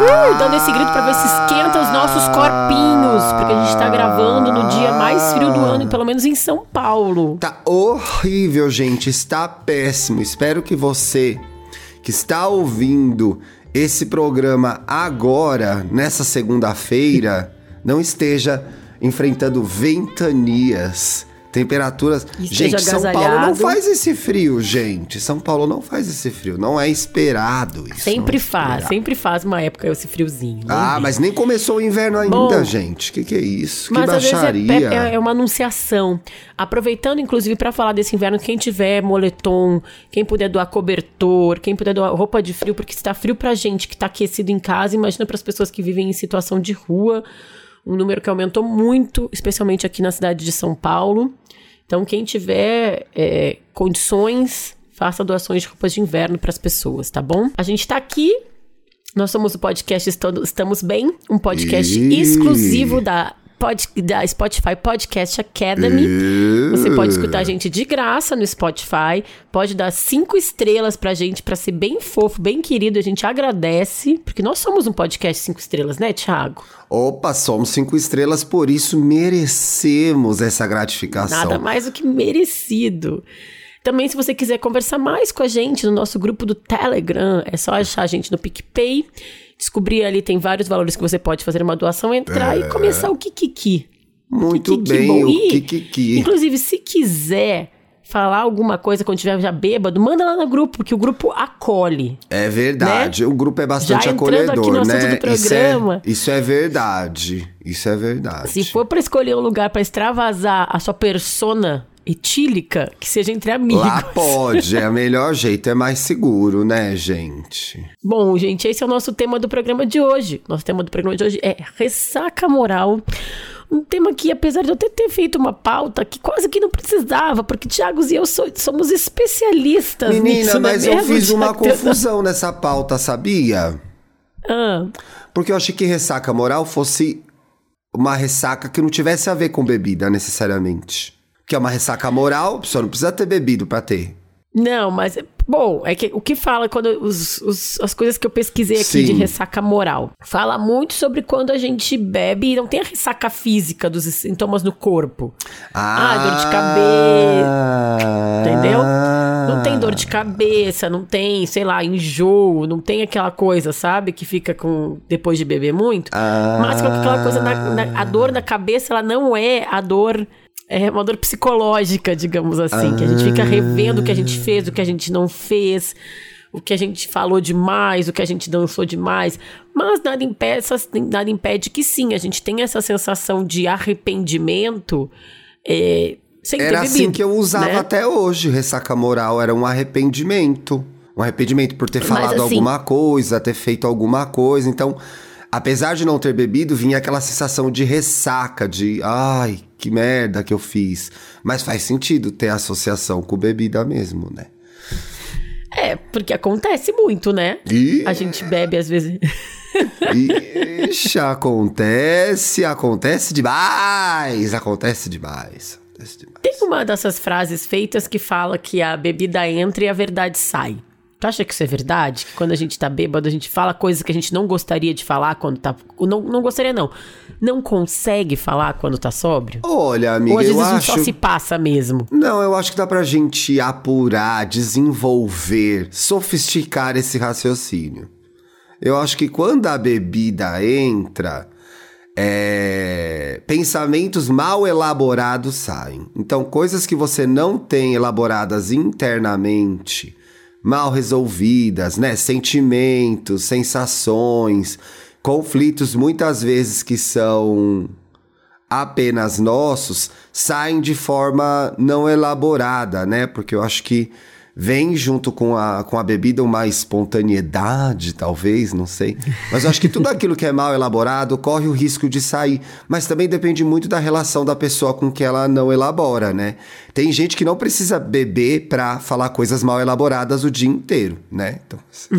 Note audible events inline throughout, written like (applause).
Uhul! Dando esse grito pra ver se esquenta os nossos corpinhos, porque a gente tá gravando no dia mais frio do ano, pelo menos em São Paulo. Tá horrível, gente. Está péssimo. Espero que você que está ouvindo esse programa agora, nessa segunda-feira, não esteja enfrentando ventanias Temperaturas. Gente, São Paulo não faz esse frio, gente. São Paulo não faz esse frio. Não é esperado isso. Sempre é faz, esperado. sempre faz uma época esse friozinho. Ah, mas nem começou o inverno ainda, Bom, gente. O que, que, é isso? Que baixaria. É, é, uma anunciação. Aproveitando, inclusive, para falar desse inverno, quem tiver moletom, quem puder doar cobertor, quem puder doar roupa de frio, porque está frio pra gente que tá aquecido em casa, imagina para as pessoas que vivem em situação de rua um número que aumentou muito, especialmente aqui na cidade de São Paulo. Então, quem tiver é, condições, faça doações de roupas de inverno para as pessoas, tá bom? A gente está aqui. Nós somos o podcast Estamos Bem, um podcast e... exclusivo da pod, da Spotify Podcast Academy. Você pode escutar a gente de graça no Spotify. Pode dar cinco estrelas pra gente, pra ser bem fofo, bem querido. A gente agradece, porque nós somos um podcast cinco estrelas, né, Thiago? Opa, somos cinco estrelas, por isso merecemos essa gratificação. Nada mais do que merecido. Também, se você quiser conversar mais com a gente no nosso grupo do Telegram, é só achar a gente no PicPay descobrir ali, tem vários valores que você pode fazer uma doação, entrar é. e começar o Kikiki. Muito kikiki bem, bom. o Kikiki. Inclusive, se quiser falar alguma coisa quando estiver já bêbado, manda lá no grupo, porque o grupo acolhe. É verdade, né? o grupo é bastante já acolhedor, aqui no né? Do programa, isso, é, isso é verdade, isso é verdade. Se for para escolher um lugar para extravasar a sua persona etílica que seja entre amigos. Lá (laughs) pode, é o melhor jeito, é mais seguro, né, gente? Bom, gente, esse é o nosso tema do programa de hoje. Nosso tema do programa de hoje é ressaca moral. Um tema que, apesar de eu ter, ter feito uma pauta que quase que não precisava, porque Thiago e eu so, somos especialistas Menina, nisso, mas eu fiz uma confusão nessa pauta, sabia? Ah. Porque eu achei que ressaca moral fosse uma ressaca que não tivesse a ver com bebida, necessariamente que é uma ressaca moral, a pessoa não precisa ter bebido para ter. Não, mas bom, é que o que fala quando os, os, as coisas que eu pesquisei aqui Sim. de ressaca moral, fala muito sobre quando a gente bebe e não tem a ressaca física dos sintomas no corpo. Ah, ah dor de cabeça. Entendeu? Não tem dor de cabeça, não tem, sei lá, enjoo, não tem aquela coisa, sabe, que fica com depois de beber muito. Ah. Mas aquela coisa na, na, a dor na cabeça, ela não é a dor é uma dor psicológica, digamos assim, ah. que a gente fica revendo o que a gente fez, o que a gente não fez, o que a gente falou demais, o que a gente dançou demais. Mas nada impede, nada impede que sim, a gente tenha essa sensação de arrependimento. É, sem era ter assim bebido, assim que eu usava né? até hoje, ressaca moral, era um arrependimento. Um arrependimento por ter falado assim, alguma coisa, ter feito alguma coisa. Então, apesar de não ter bebido, vinha aquela sensação de ressaca, de ai, que merda que eu fiz. Mas faz sentido ter associação com bebida mesmo, né? É, porque acontece muito, né? E... A gente bebe às vezes. Ixi, acontece, acontece demais, acontece demais, acontece demais. Tem uma dessas frases feitas que fala que a bebida entra e a verdade sai. Tu acha que isso é verdade? Que quando a gente tá bêbado, a gente fala coisas que a gente não gostaria de falar quando tá. Não, não gostaria, não. Não consegue falar quando tá sóbrio? Olha, amiga, Ou às vezes eu a acho... só se passa mesmo? Não, eu acho que dá pra gente apurar, desenvolver, sofisticar esse raciocínio. Eu acho que quando a bebida entra, é... pensamentos mal elaborados saem. Então, coisas que você não tem elaboradas internamente mal resolvidas, né? Sentimentos, sensações, conflitos muitas vezes que são apenas nossos, saem de forma não elaborada, né? Porque eu acho que vem junto com a, com a bebida uma espontaneidade, talvez, não sei. Mas eu acho que tudo aquilo que é mal elaborado corre o risco de sair. Mas também depende muito da relação da pessoa com que ela não elabora, né? Tem gente que não precisa beber pra falar coisas mal elaboradas o dia inteiro, né? Então, (laughs)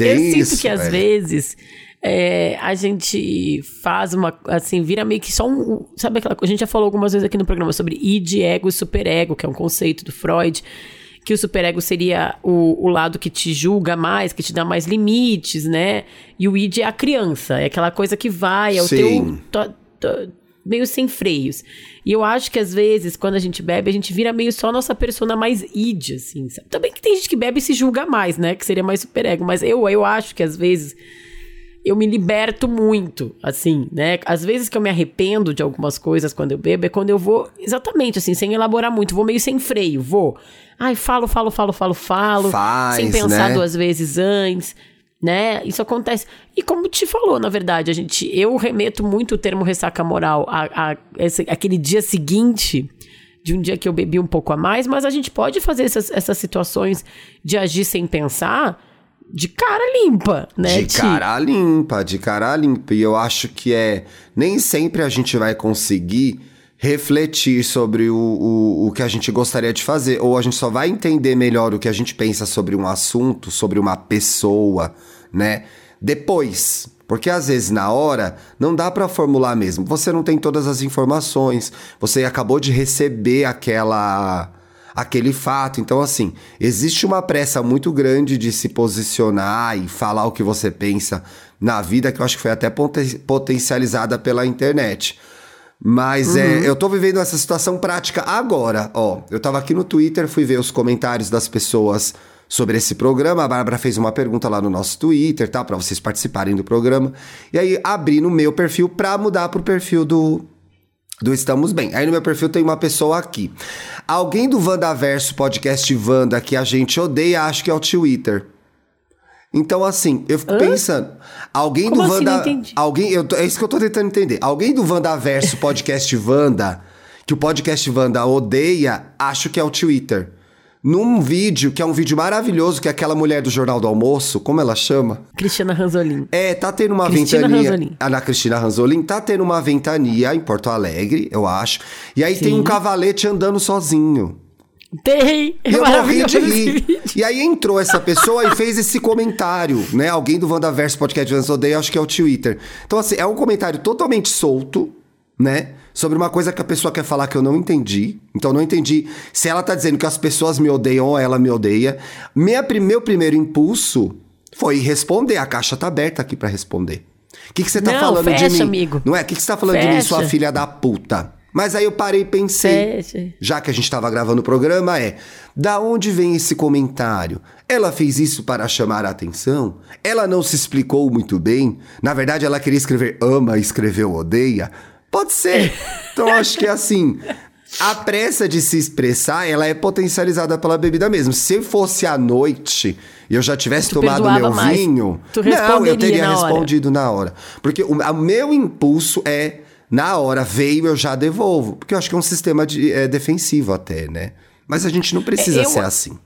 eu sinto isso, que às é. vezes é, a gente faz uma. Assim, vira meio que só um. Sabe aquela coisa? A gente já falou algumas vezes aqui no programa sobre id, ego e superego, que é um conceito do Freud. Que o superego seria o, o lado que te julga mais, que te dá mais limites, né? E o id é a criança, é aquela coisa que vai, é o Sim. teu. To, to, meio sem freios. E eu acho que às vezes, quando a gente bebe, a gente vira meio só nossa persona mais id, assim. Sabe? Também que tem gente que bebe e se julga mais, né? Que seria mais superego. Mas eu, eu acho que às vezes eu me liberto muito, assim, né? Às vezes que eu me arrependo de algumas coisas quando eu bebo é quando eu vou, exatamente assim, sem elaborar muito, vou meio sem freio, vou. Ai, falo, falo, falo, falo, falo, Faz, sem pensar né? duas vezes antes, né? Isso acontece. E como te falou, na verdade, a gente, eu remeto muito o termo ressaca moral a, a esse, aquele dia seguinte de um dia que eu bebi um pouco a mais, mas a gente pode fazer essas, essas situações de agir sem pensar de cara limpa, né? De cara limpa, de cara limpa. E eu acho que é. Nem sempre a gente vai conseguir refletir sobre o, o, o que a gente gostaria de fazer. Ou a gente só vai entender melhor o que a gente pensa sobre um assunto, sobre uma pessoa, né? Depois. Porque às vezes na hora não dá para formular mesmo. Você não tem todas as informações, você acabou de receber aquela aquele fato. Então, assim, existe uma pressa muito grande de se posicionar e falar o que você pensa na vida, que eu acho que foi até potencializada pela internet. Mas é, uhum. é, eu tô vivendo essa situação prática agora, ó. Eu tava aqui no Twitter, fui ver os comentários das pessoas sobre esse programa. A Bárbara fez uma pergunta lá no nosso Twitter, tá? Para vocês participarem do programa. E aí abri no meu perfil para mudar pro perfil do do Estamos Bem. Aí no meu perfil tem uma pessoa aqui. Alguém do Vandaverso podcast Vanda que a gente odeia, acho que é o Twitter. Então, assim, eu fico Hã? pensando. Alguém Como do assim? Vanda. Alguém, eu, é isso que eu tô tentando entender. Alguém do Vandaverso podcast Vanda, que o podcast Vanda odeia, acho que é o Twitter num vídeo, que é um vídeo maravilhoso, que é aquela mulher do Jornal do Almoço, como ela chama? Cristina Ranzolin. É, tá tendo uma Cristina ventania. Ranzolin. Ana Cristina Ranzolin tá tendo uma ventania em Porto Alegre, eu acho. E aí Sim. tem um cavalete andando sozinho. Tem! Eu morri de rir. E aí entrou essa pessoa e fez esse comentário, né? Alguém do Wandaverso Podcast Vans Odeia, acho que é o Twitter. Então, assim, é um comentário totalmente solto, né? Sobre uma coisa que a pessoa quer falar que eu não entendi. Então, não entendi se ela tá dizendo que as pessoas me odeiam ou ela me odeia. Minha, meu primeiro impulso foi responder. A caixa tá aberta aqui para responder. O que, que você tá não, falando fecha, de mim? Amigo. Não é? O que, que você tá falando fecha. de mim, sua filha da puta? Mas aí eu parei e pensei, fecha. já que a gente tava gravando o programa, é: da onde vem esse comentário? Ela fez isso para chamar a atenção? Ela não se explicou muito bem? Na verdade, ela queria escrever ama e escreveu odeia? Pode ser. Então acho que é assim. A pressa de se expressar, ela é potencializada pela bebida mesmo. Se fosse à noite e eu já tivesse tu tomado meu mais. vinho, tu não, eu teria na respondido na hora. Porque o, o, meu impulso é, na hora, veio, eu já devolvo. Porque eu acho que é um sistema de, é, defensivo até, né? Mas a gente não precisa eu... ser assim.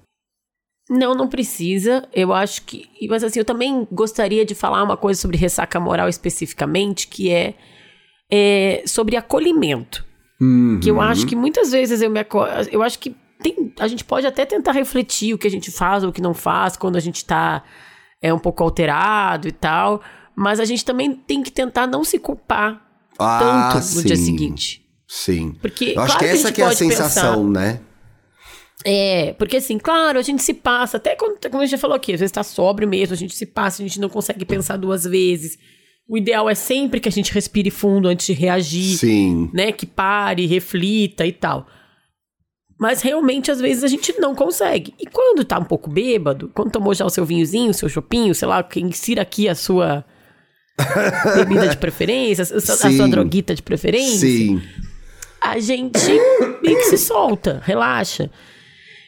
Não, não precisa. Eu acho que. Mas assim, eu também gostaria de falar uma coisa sobre ressaca moral especificamente, que é é, sobre acolhimento. Uhum. Que eu acho que muitas vezes eu me acolho. Eu acho que tem, a gente pode até tentar refletir o que a gente faz ou o que não faz quando a gente tá é, um pouco alterado e tal. Mas a gente também tem que tentar não se culpar ah, tanto no sim. dia seguinte. Sim. Porque, eu acho claro que essa que, que é a sensação, pensar, né? É, porque assim, claro, a gente se passa, até quando, como a gente já falou aqui, às vezes tá sóbrio mesmo, a gente se passa, a gente não consegue pensar duas vezes. O ideal é sempre que a gente respire fundo antes de reagir. Sim. Né? Que pare, reflita e tal. Mas realmente, às vezes, a gente não consegue. E quando tá um pouco bêbado, quando tomou já o seu vinhozinho, o seu chopinho, sei lá, insira aqui a sua (laughs) bebida de preferência, a sua, a sua droguita de preferência. Sim. A gente meio que se solta, relaxa.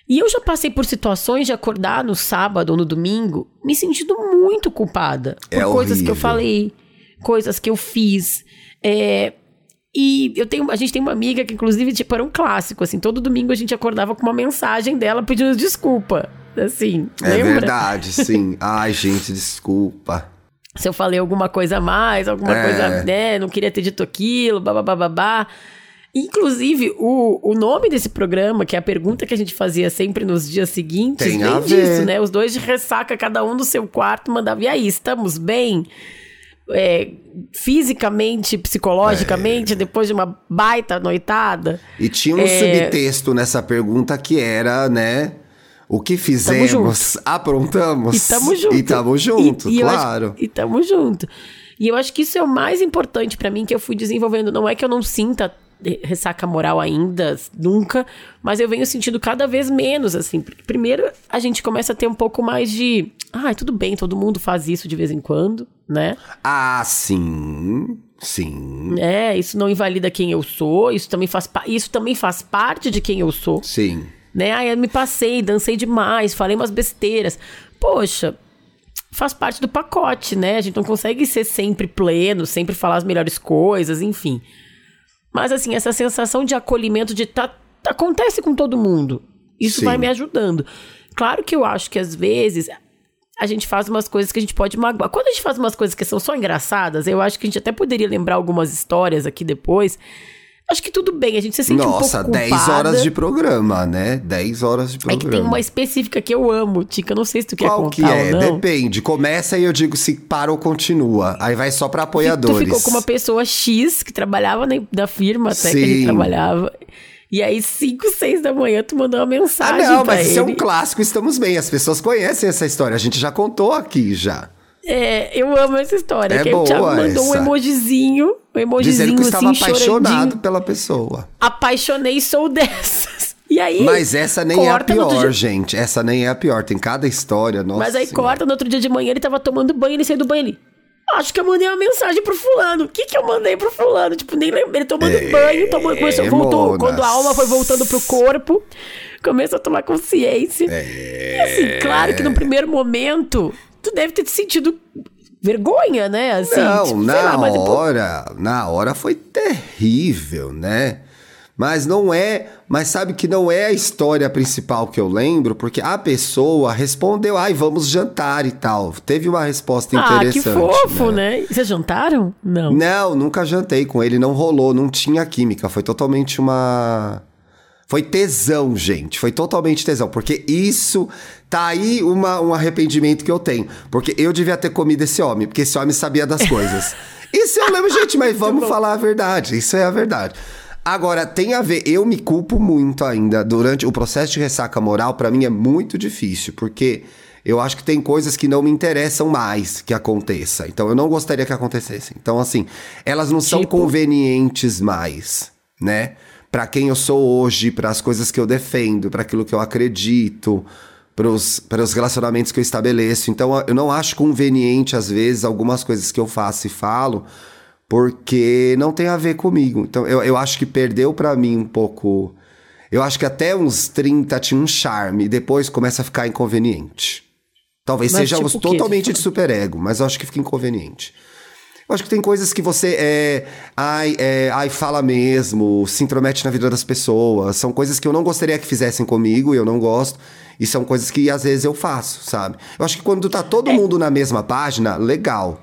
E eu já passei por situações de acordar no sábado ou no domingo me sentindo muito culpada por é coisas horrível. que eu falei, coisas que eu fiz. É, E eu tenho, a gente tem uma amiga que, inclusive, tipo, era um clássico, assim. Todo domingo a gente acordava com uma mensagem dela pedindo desculpa. Assim, É lembra? verdade, sim. (laughs) Ai, gente, desculpa. Se eu falei alguma coisa a mais, alguma É. coisa, né? Não queria ter dito aquilo, babá. Inclusive, o, o nome desse programa, que é a pergunta que a gente fazia sempre nos dias seguintes, Tem vem disso, né? Os dois de ressaca, cada um do seu quarto, mandava, e aí, estamos bem? É, fisicamente, psicologicamente, depois de uma baita noitada? E tinha um É. subtexto nessa pergunta que era, né? O que fizemos, (laughs) aprontamos. E tamo junto. E tamo junto, E- e eu acho- claro. e tamo junto. E eu acho que isso é o mais importante pra mim que eu fui desenvolvendo. Não é que eu não sinta ressaca moral ainda, nunca, mas eu venho sentindo cada vez menos, assim. Primeiro, a gente começa a ter um pouco mais de. Ah, tudo bem, todo mundo faz isso de vez em quando, né? Ah, sim. Sim. É, isso não invalida quem eu sou, isso também faz, isso também faz parte de quem eu sou. Sim. né? Aí eu me passei, dancei demais, falei umas besteiras. Poxa, faz parte do pacote, né? A gente não consegue ser sempre pleno, sempre falar as melhores coisas, enfim. Mas assim, essa sensação de acolhimento de tá, acontece com todo mundo. Isso Sim. vai me ajudando. Claro que eu acho que às vezes a gente faz umas coisas que a gente pode magoar. Quando a gente faz umas coisas que são só engraçadas, eu acho que a gente até poderia lembrar algumas histórias aqui depois. Acho que tudo bem, a gente se sente Nossa, um pouco 10 culpada. horas de programa, né? 10 horas de É programa. que tem uma específica que eu amo, Tica. Não sei se tu quer Qual contar que é? ou não. Depende. Começa e eu digo se para ou continua. Aí vai só pra Tu apoiadores. ficou com uma pessoa X que trabalhava na, da firma até que ele Sim. trabalhava. E aí, 5, 6 da manhã, tu mandou uma Ah, mensagem não, pra mas isso é um ele. clássico, estamos bem. As pessoas conhecem essa história. A gente já contou aqui já. É, eu amo essa história. É que aí o Thiago boa mandou um essa. emojizinho, um emojizinho Dizendo que estava assim, apaixonado pela pessoa. Apaixonei, sou dessas. (laughs) E aí. Mas essa nem é a pior, gente. Essa nem é a pior. Tem cada história, nossa. Mas aí Senhora. corta no outro dia de manhã, ele tava tomando banho, ele saiu do banho ele. Acho que eu mandei uma mensagem pro fulano. O que que eu mandei pro fulano? Tipo, nem lembro. Ele tomando banho, tomando, começou, voltou. Monas. Quando a alma foi voltando pro corpo, começou a tomar consciência. E assim, claro que no primeiro momento, tu deve ter te sentido vergonha, né? Assim, Não, tipo, na lá, depois- hora, na hora foi terrível, né? Mas não é, mas sabe que não é a história principal que eu lembro, porque a pessoa respondeu, ai, vamos jantar e tal. Teve uma resposta Ah, que interessante. fofo, né? E Vocês jantaram? Não. Não, nunca jantei com ele, não rolou, não tinha química, foi totalmente uma foi tesão, gente, foi totalmente tesão, porque isso tá aí uma, um arrependimento que eu tenho, porque eu devia ter comido esse homem, porque esse homem sabia das coisas. (laughs) Isso eu lembro, gente, mas vamos falar a verdade, isso é a verdade. Agora, tem a ver, eu me culpo muito ainda durante o processo de ressaca moral, pra mim é muito difícil, porque eu acho que tem coisas que não me interessam mais que aconteça. Então eu não gostaria que acontecessem. Então, assim, elas não são Tipo? convenientes mais, né? Pra quem eu sou hoje, para as coisas que eu defendo, para aquilo que eu acredito, para os relacionamentos que eu estabeleço. Então, eu não acho conveniente, às vezes, algumas coisas que eu faço e falo, porque não tem a ver comigo. Então, eu, eu acho que perdeu pra mim um pouco. Eu acho que até uns 30 tinha um charme, e depois começa a ficar inconveniente. Talvez Mas seja tipo totalmente de superego, mas eu acho que fica inconveniente. Eu acho que tem coisas que você é, ai, é, ai, fala mesmo, se intromete na vida das pessoas. São coisas que eu não gostaria que fizessem comigo e eu não gosto. E são coisas que às vezes eu faço, sabe? Eu acho que quando tá todo É. mundo na mesma página, legal.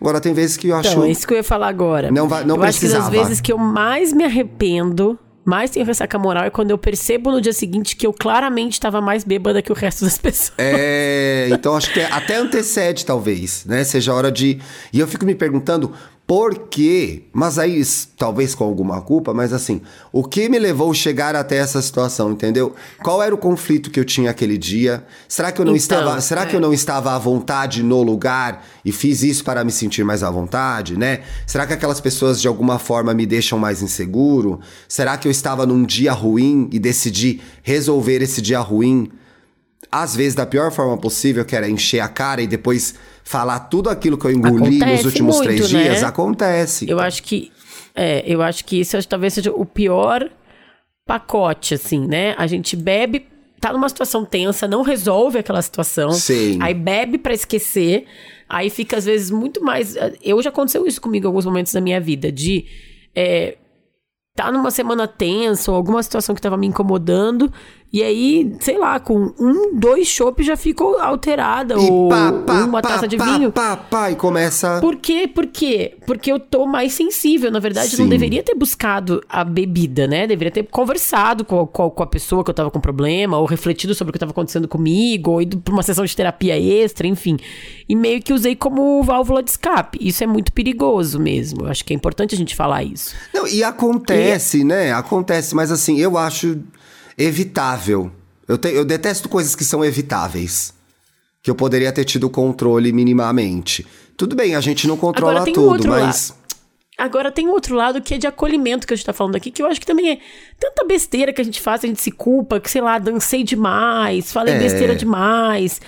Agora tem vezes que eu acho. Então, é isso que eu ia falar agora. Não vai- não eu acho que das precisava. vezes que eu mais me arrependo, mais tenho ressaca moral, é quando eu percebo no dia seguinte que eu claramente estava mais bêbada que o resto das (laughs) pessoas. É, então acho que até antecede, talvez, né? Seja hora de. E eu fico me perguntando por quê, mas aí talvez com alguma culpa, mas assim, o que me levou a chegar até essa situação, entendeu? Qual era o conflito que eu tinha aquele dia? Será que eu não Então, estava, será que eu não estava à vontade no lugar e fiz isso para me sentir mais à vontade, né? Será que aquelas pessoas de alguma forma me deixam mais inseguro? Será que eu estava num dia ruim e decidi resolver esse dia ruim às vezes da pior forma possível, que era encher a cara e depois falar tudo aquilo que eu engoli nos Acontece últimos muito, três né? dias, acontece. Eu acho que. É, eu acho que isso talvez seja o pior pacote, assim, né? A gente bebe, tá numa situação tensa, não resolve aquela situação. Sim. Aí bebe pra esquecer. Aí fica, às vezes, muito mais. Eu já aconteceu isso comigo em alguns momentos da minha vida, de. é, tá numa semana tensa ou alguma situação que tava me incomodando. E aí, sei lá, com um, dois chopps já ficou alterada. E ou pá, pá, uma pá, taça de vinho. Pá, pá, e começa. Por quê? Por quê? Porque eu tô mais sensível. Na verdade, eu Sim. não deveria ter buscado a bebida, né? Deveria ter conversado com, com, com a pessoa que eu tava com problema, ou refletido sobre o que tava acontecendo comigo, ou ido pra uma sessão de terapia extra, enfim. E meio que usei como válvula de escape. Isso é muito perigoso mesmo. Eu acho que é importante a gente falar isso. Não, e acontece, né? Acontece, mas assim, eu acho evitável. Eu, te- eu detesto coisas que são evitáveis. Que eu poderia ter tido controle minimamente. Tudo bem, a gente não controla Agora tudo, mas. Agora tem outro lado que é de acolhimento que a gente tá falando aqui, que eu acho que também é tanta besteira que a gente faz, a gente se culpa, que sei lá, dancei demais, falei É. besteira demais,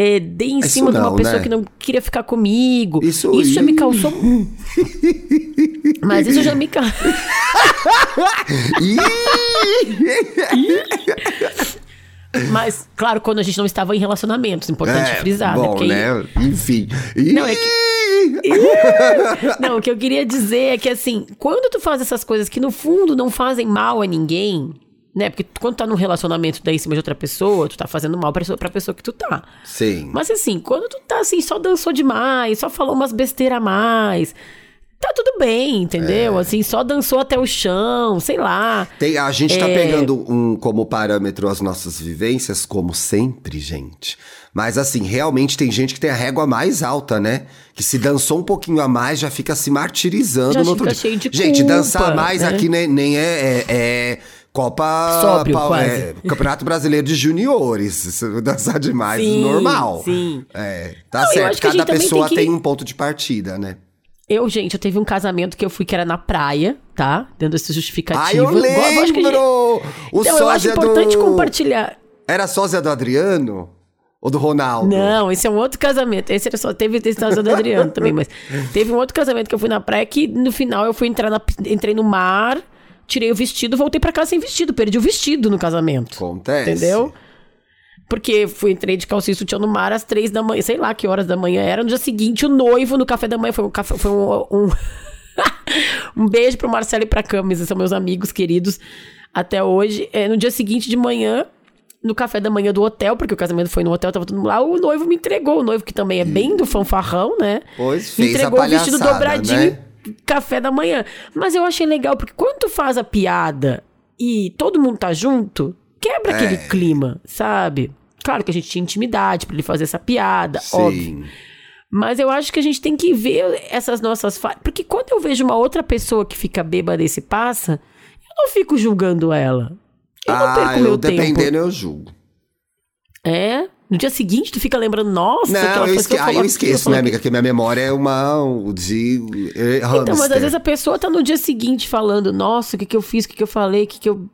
é, dei em Isso cima de uma não, pessoa né? que não queria ficar comigo. Isso- Isso já me causou. (laughs) Mas isso já me causou. Mas, claro, quando a gente não estava em relacionamentos, importante frisar, né? É, bom, Porque né? Enfim. Não, é Não, o que eu queria dizer é que assim, quando tu faz essas coisas que no fundo não fazem mal a ninguém, né? Porque quando tu tá num relacionamento daí em cima de outra pessoa, tu tá fazendo mal pra pessoa, pra pessoa que tu tá. Sim. Mas assim, quando tu tá assim, só dançou demais, só falou umas besteiras a mais, tá tudo bem, entendeu? É. Assim, só dançou até o chão, sei lá. Tem, a gente tá É. pegando um como parâmetro as nossas vivências, como sempre, gente. Mas assim, realmente tem gente que tem a régua mais alta, né? Que se dançou um pouquinho a mais, já fica se martirizando Já no outro dia. cheio de gente, culpa, dançar mais né? aqui nem, nem é, é- é Copa. Sóbrio, pau- quase. é, Campeonato Brasileiro de Juniores. (laughs) Dançar demais, Sim, normal. sim. É, tá Não, certo. Cada pessoa tem tem, que- um ponto de partida, né? Eu, gente, eu teve um casamento que eu fui que era na praia, tá? Dando esse justificativo. Ah, eu Igual- eu acho que gente- lembro! O Então, eu acho sósia importante do... compartilhar. Era sósia do Adriano? Ou do Ronaldo? Não, esse é um outro casamento. Esse era só teve esse caso do Adriano também, mas (laughs) teve um outro casamento que eu fui na praia que no final eu fui entrar na, entrei no mar, tirei o vestido, voltei pra casa sem vestido, perdi o vestido no casamento. Acontece. Entendeu? Porque fui, entrei de calcinha e sutiã no mar às três da manhã, sei lá que horas da manhã era. No dia seguinte, o noivo no café da manhã foi um café, foi um, um, (laughs) um beijo pro Marcelo e pra Camis, são meus amigos queridos até hoje. É, no dia seguinte de manhã, no café da manhã do hotel, porque o casamento foi no hotel, tava todo mundo lá, o noivo me entregou, o noivo que também é bem do fanfarrão, né? Pois me fez a entregou o vestido dobradinho né? Café da manhã. Mas eu achei legal, porque quando tu faz a piada e todo mundo tá junto, quebra aquele É. clima, sabe? Claro que a gente tinha intimidade pra ele fazer essa piada, óbvio. Sim. Mas eu acho que a gente tem que ver essas nossas falhas. Porque quando eu vejo uma outra pessoa que fica bêbada e se passa, eu não fico julgando ela. Eu não ah, perco eu meu tempo. dependendo, eu julgo. É? No dia seguinte, tu fica lembrando, nossa, Não, aquela eu, esque... ah, falou eu esqueço, falou né, amiga? Que minha memória é uma um de eh, Então, mas às vezes a pessoa tá no dia seguinte falando, nossa, o que que eu fiz, o que que eu falei, o que que eu...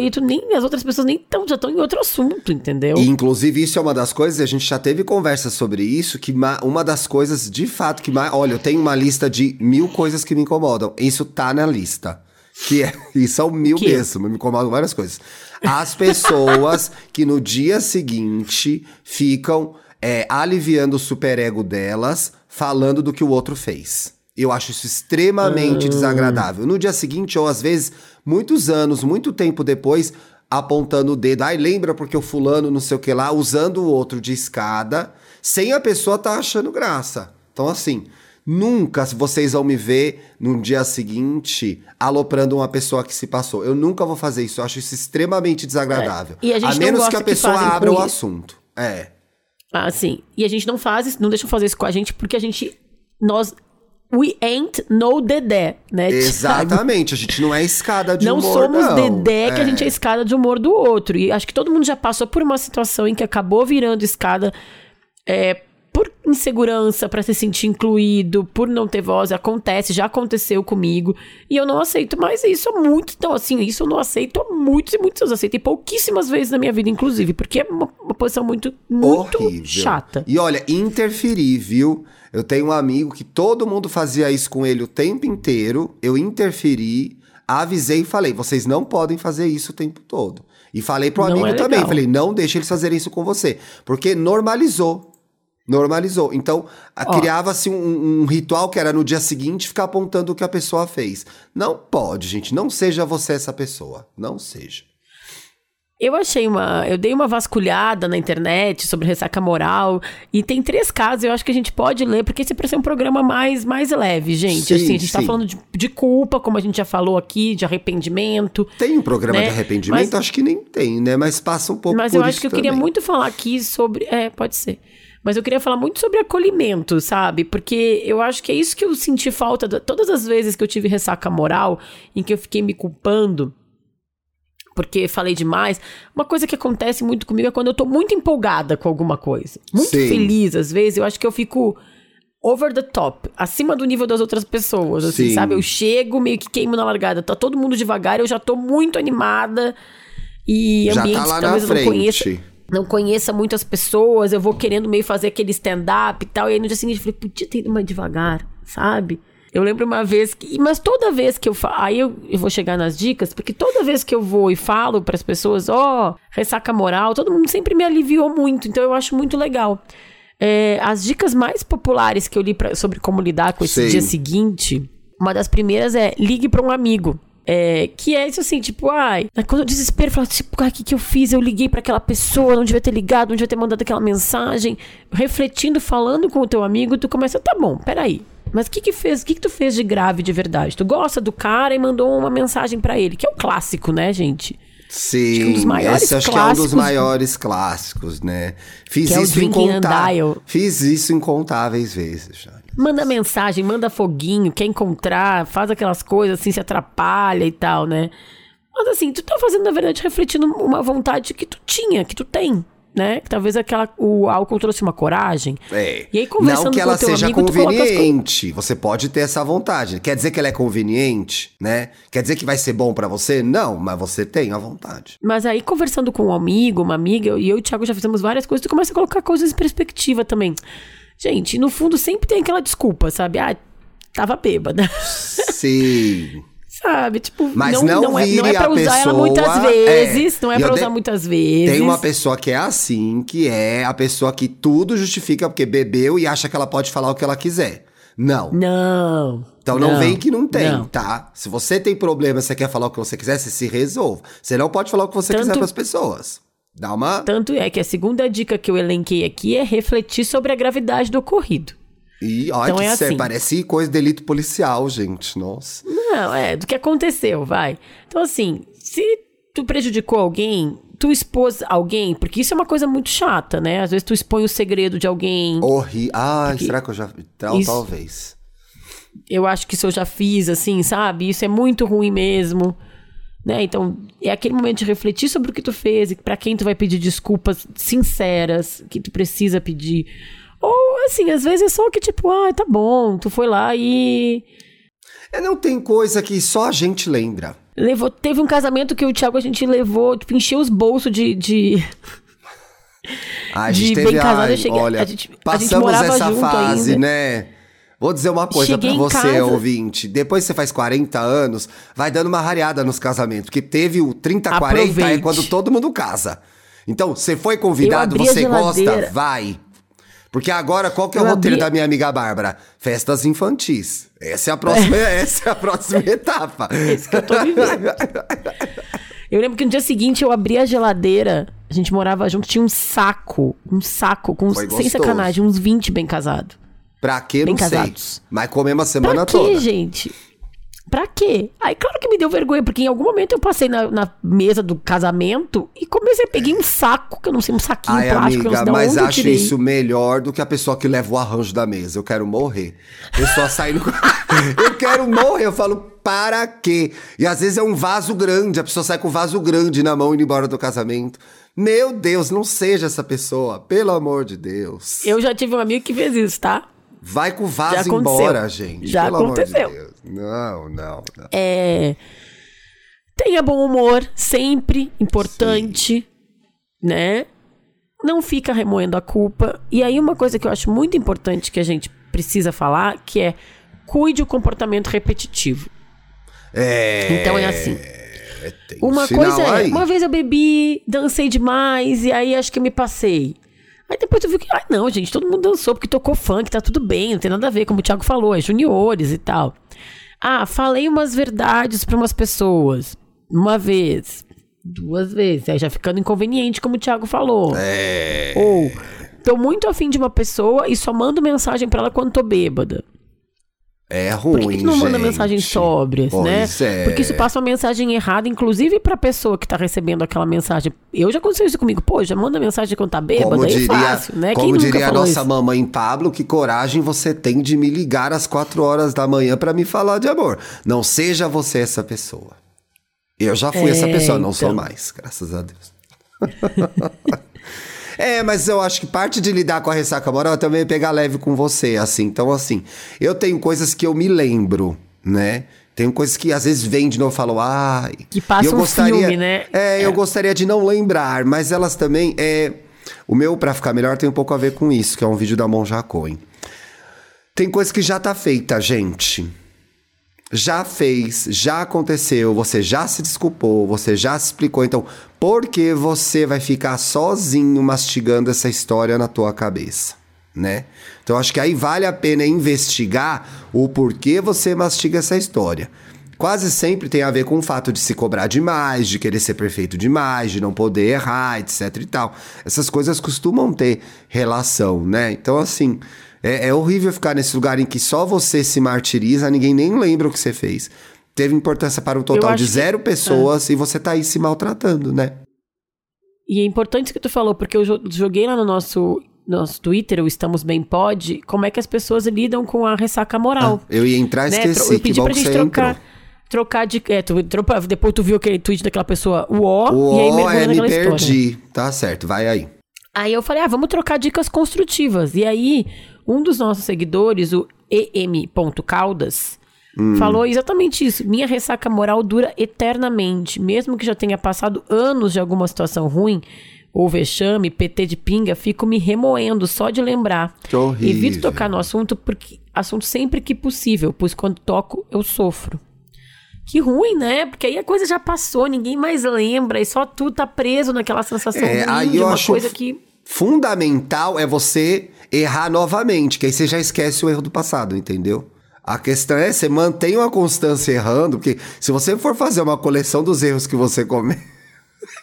E tu nem, as outras pessoas nem tão, já estão em outro assunto, entendeu? E, inclusive, isso é uma das coisas, a gente já teve conversa sobre isso, que ma- uma das coisas, de fato, que mais. Olha, eu tenho uma lista de mil coisas que me incomodam. Isso tá na lista. Que é, (laughs) e são mil Que? mesmo, me incomodam várias coisas. As pessoas que no dia seguinte ficam é, aliviando o superego delas, falando do que o outro fez. Eu acho isso extremamente desagradável. No dia seguinte, ou às vezes, muitos anos, muito tempo depois, apontando o dedo. Ai, lembra porque o fulano não sei o que lá, usando o outro de escada, sem a pessoa tá achando graça. Então, assim, nunca vocês vão me ver no dia seguinte aloprando uma pessoa que se passou. Eu nunca vou fazer isso. Eu acho isso extremamente desagradável. É. E a não menos que a que pessoa fazem abra o isso. assunto. É. Ah, sim. E a gente não faz isso, não deixa eu fazer isso com a gente, porque a gente, nós, we ain't no dedé, né? Exatamente. A gente não é escada de não humor, somos não. dedé que a gente é escada de humor do outro. E acho que todo mundo já passou por uma situação em que acabou virando escada é, por insegurança, pra se sentir incluído, por não ter voz. Acontece, já aconteceu comigo. E eu não aceito mais isso há muito. Então, assim, isso eu não aceito há muitos e muitos anos. Aceitei pouquíssimas vezes na minha vida, inclusive, porque é uma, uma posição muito, muito Horrível. chata. E olha, interferir, viu? Eu tenho um amigo que todo mundo fazia isso com ele o tempo inteiro. Eu interferi, avisei e falei: vocês não podem fazer isso o tempo todo. E falei pro Não amigo é também: falei, não deixe eles fazerem isso com você. Porque normalizou. Normalizou. Então, criava-se um, um, ritual que era no dia seguinte ficar apontando o que a pessoa fez. Não pode, gente. Não seja você essa pessoa. Não seja. Eu achei uma. Eu dei uma vasculhada na internet sobre ressaca moral. E tem três casos, eu acho que a gente pode ler, porque esse parece ser um programa mais, mais leve, gente. Sim, assim, a gente tá sim. tá falando de, de, culpa, como a gente já falou aqui, de arrependimento. Tem um programa né? de arrependimento? Mas, acho que nem tem, né? Mas passa um pouco Mas eu acho que eu também. queria muito falar aqui sobre. É, pode ser. Mas eu queria falar muito sobre acolhimento, sabe? Porque eu acho que é isso que eu senti falta. De, todas as vezes que eu tive ressaca moral, em que eu fiquei me culpando porque falei demais. Uma coisa que acontece muito comigo é quando eu tô muito empolgada com alguma coisa. Muito Sim. feliz, às vezes. Eu acho que eu fico over the top, acima do nível das outras pessoas, assim, Sim. sabe? Eu chego, meio que queimo na largada. Tá todo mundo devagar, eu já tô muito animada. E já tá ambientes tá lá talvez na eu não conheça. Não conheça muitas pessoas, eu vou querendo meio fazer aquele stand-up e tal. E aí no dia seguinte eu falei, podia ter ido mais devagar, sabe? Eu lembro uma vez que. Mas toda vez que eu falo. Aí eu, eu vou chegar nas dicas, porque toda vez que eu vou e falo para as pessoas, ó, oh, ressaca moral, todo mundo sempre me aliviou muito. Então eu acho muito legal. É, as dicas mais populares que eu li pra, sobre como lidar com esse Sim. dia seguinte, uma das primeiras é ligue para um amigo. É, que é isso assim, tipo, ai, quando eu desespero, eu falo, tipo, o que, que eu fiz? Eu liguei para aquela pessoa, não devia ter ligado, não devia ter mandado aquela mensagem. Refletindo, falando com o teu amigo, tu começa, tá bom, peraí. Mas o que que fez? O que que tu fez de grave de verdade? Tu gosta do cara e mandou uma mensagem para ele, que é o clássico, né, gente? Sim, acho um esse acho que é um dos maiores clássicos, né? Fiz é isso incontáveis. Fiz isso incontáveis vezes, já. Manda mensagem, manda foguinho, quer encontrar, faz aquelas coisas assim, se atrapalha e tal, né? Mas assim, tu tá fazendo, na verdade, refletindo uma vontade que tu tinha, que tu tem né? Que talvez aquela, o álcool trouxe uma coragem. É. E aí, conversando Não que ela seja amigo, conveniente. Você pode ter essa vontade. Quer dizer que ela é conveniente, né? Quer dizer que vai ser bom para você? Não, mas você tem a vontade. Mas aí, conversando com um amigo, uma amiga, e eu e o Thiago já fizemos várias coisas, tu começa a colocar coisas em perspectiva também. Gente, no fundo sempre tem aquela desculpa, sabe? Ah, tava bêbada. Sim. (laughs) Sabe? Tipo, Mas não, não, não, é, não é pra usar pessoa, ela muitas é. vezes. É. Não é pra usar de... muitas vezes. Tem uma pessoa que é assim, que é a pessoa que tudo justifica porque bebeu e acha que ela pode falar o que ela quiser. Não. Não. Então não, não vem que não tem, não. tá? Se você tem problema, você quer falar o que você quiser, você se resolve. Você não pode falar o que você Tanto... quiser para as pessoas. Dá uma. Tanto é que a segunda dica que eu elenquei aqui é refletir sobre a gravidade do ocorrido. E olha então é assim. parece coisa de delito policial, gente. Nossa. Não, é, do que aconteceu, vai. Então, assim, se tu prejudicou alguém, tu expôs alguém, porque isso é uma coisa muito chata, né? Às vezes tu expõe o segredo de alguém. Horri ah, será que eu já. Tal, isso, talvez. Eu acho que isso eu já fiz, assim, sabe? Isso é muito ruim mesmo. Né? Então, é aquele momento de refletir sobre o que tu fez e para quem tu vai pedir desculpas sinceras, que tu precisa pedir. Ou, assim, às vezes é só que, tipo, ah, tá bom, tu foi lá e. É, não tem coisa que só a gente lembra. Levou, teve um casamento que o Thiago a gente levou, tipo, encheu os bolsos de. de... Ah, a (laughs) gente de teve, bem casado, ai, cheguei, olha, a gente, passamos a gente essa fase, ainda. né? Vou dizer uma coisa Cheguei pra você, casa... ouvinte. Depois que você faz 40 anos, vai dando uma rareada nos casamentos. Porque teve o 30, Aproveite. 40 é quando todo mundo casa. Então, você foi convidado, você gosta, vai. Porque agora, qual que é o roteiro abri... da minha amiga Bárbara? Festas infantis. Essa é a próxima, é. (laughs) essa é a próxima etapa. Isso que eu tô vivendo. Eu lembro que no dia seguinte eu abri a geladeira, a gente morava junto, tinha um saco, um saco, com, sem sacanagem, uns 20 bem casados. Pra quê? Bem não casados. sei. Mas comemos a semana pra quê, toda. gente? Pra quê? Aí, claro que me deu vergonha, porque em algum momento eu passei na, na mesa do casamento e comecei, peguei um saco, que eu não sei, um saquinho Ai, plástico, amiga, mas acho isso melhor do que a pessoa que leva o arranjo da mesa. Eu quero morrer. Pessoa saindo. (laughs) eu quero morrer. Eu falo, para quê? E às vezes é um vaso grande, a pessoa sai com um vaso grande na mão indo embora do casamento. Meu Deus, não seja essa pessoa, pelo amor de Deus. Eu já tive um amigo que fez isso, tá? Vai com o vaso embora, gente. Já pelo aconteceu. De. Não, não, não. É. Tenha bom humor, sempre importante, Sim. né? Não fica remoendo a culpa. E aí, uma coisa que eu acho muito importante que a gente precisa falar, que é cuide o comportamento repetitivo. É. Então é assim. É, uma coisa é, uma vez eu bebi, dancei demais, e aí acho que eu me passei. Aí depois tu viu que, ah, não, gente, todo mundo dançou porque tocou funk, tá tudo bem, não tem nada a ver, como o Thiago falou, é juniores e tal. Ah, falei umas verdades para umas pessoas. Uma vez, duas vezes, aí já ficando inconveniente, como o Thiago falou. É. Ou tô muito afim de uma pessoa e só mando mensagem para ela quando tô bêbada. É ruim, Por que, que não manda gente? mensagens sóbrias, né? Pois é. Porque isso passa uma mensagem errada, inclusive pra pessoa que tá recebendo aquela mensagem. Eu já aconteceu isso comigo. Pô, já manda mensagem quando tá bêbada, Como é diria, fácil, né? Como diria a nossa isso? mamãe Pablo, que coragem você tem de me ligar às quatro horas da manhã pra me falar de amor. Não seja você essa pessoa. Eu já fui É, essa pessoa, não sou então. mais, graças a Deus. (laughs) É, mas eu acho que parte de lidar com a ressaca moral é também pegar leve com você, assim. Então, assim, eu tenho coisas que eu me lembro, né? Tenho coisas que às vezes vêm de novo e falo, ai. Que passa eu um gostaria, filme, né? É, eu gostaria de não lembrar, mas elas também. É, o meu, pra ficar melhor, tem um pouco a ver com isso, que é um vídeo da Monja Coen. Tem coisa que já tá feita, gente. Já fez, já aconteceu, você já se desculpou, você já se explicou. Então, por que você vai ficar sozinho mastigando essa história na tua cabeça? Né? Então, acho que aí vale a pena investigar o porquê você mastiga essa história. Quase sempre tem a ver com o fato de se cobrar demais, de querer ser perfeito demais, de não poder errar, etc e tal. Essas coisas costumam ter relação, né? Então, assim, é, é horrível ficar nesse lugar em que só você se martiriza, ninguém nem lembra o que você fez. Teve importância para um total de que- zero pessoas e você tá aí se maltratando, né? E é importante isso que tu falou, porque eu jo- joguei lá no nosso, nosso Twitter, o Estamos Bem Pod, como é que as pessoas lidam com a ressaca moral. Eu ia entrar e né? esqueci. Eu que pedi bom pra que gente você trocar. entrou. Trocar de. É, tu, tropa- depois tu viu aquele tweet daquela pessoa, o O e aí mergulha é, me naquela história. perdi. Tá certo, vai aí. Aí eu falei, ah, vamos trocar dicas construtivas. E aí, um dos nossos seguidores, o em.caldas, falou exatamente isso. Minha ressaca moral dura eternamente. Mesmo que já tenha passado anos de alguma situação ruim, ou vexame, PT de pinga, fico me remoendo só de lembrar. Que horrível. Evito tocar no assunto porque assunto sempre que possível, pois quando toco eu sofro. Que ruim, né? Porque aí a coisa já passou, ninguém mais lembra e só tu tá preso naquela sensação É, ruim aí de eu uma acho coisa que fundamental é você errar novamente, que aí você já esquece o erro do passado, entendeu? A questão é, você mantém uma constância errando, porque se você for fazer uma coleção dos erros que você comete.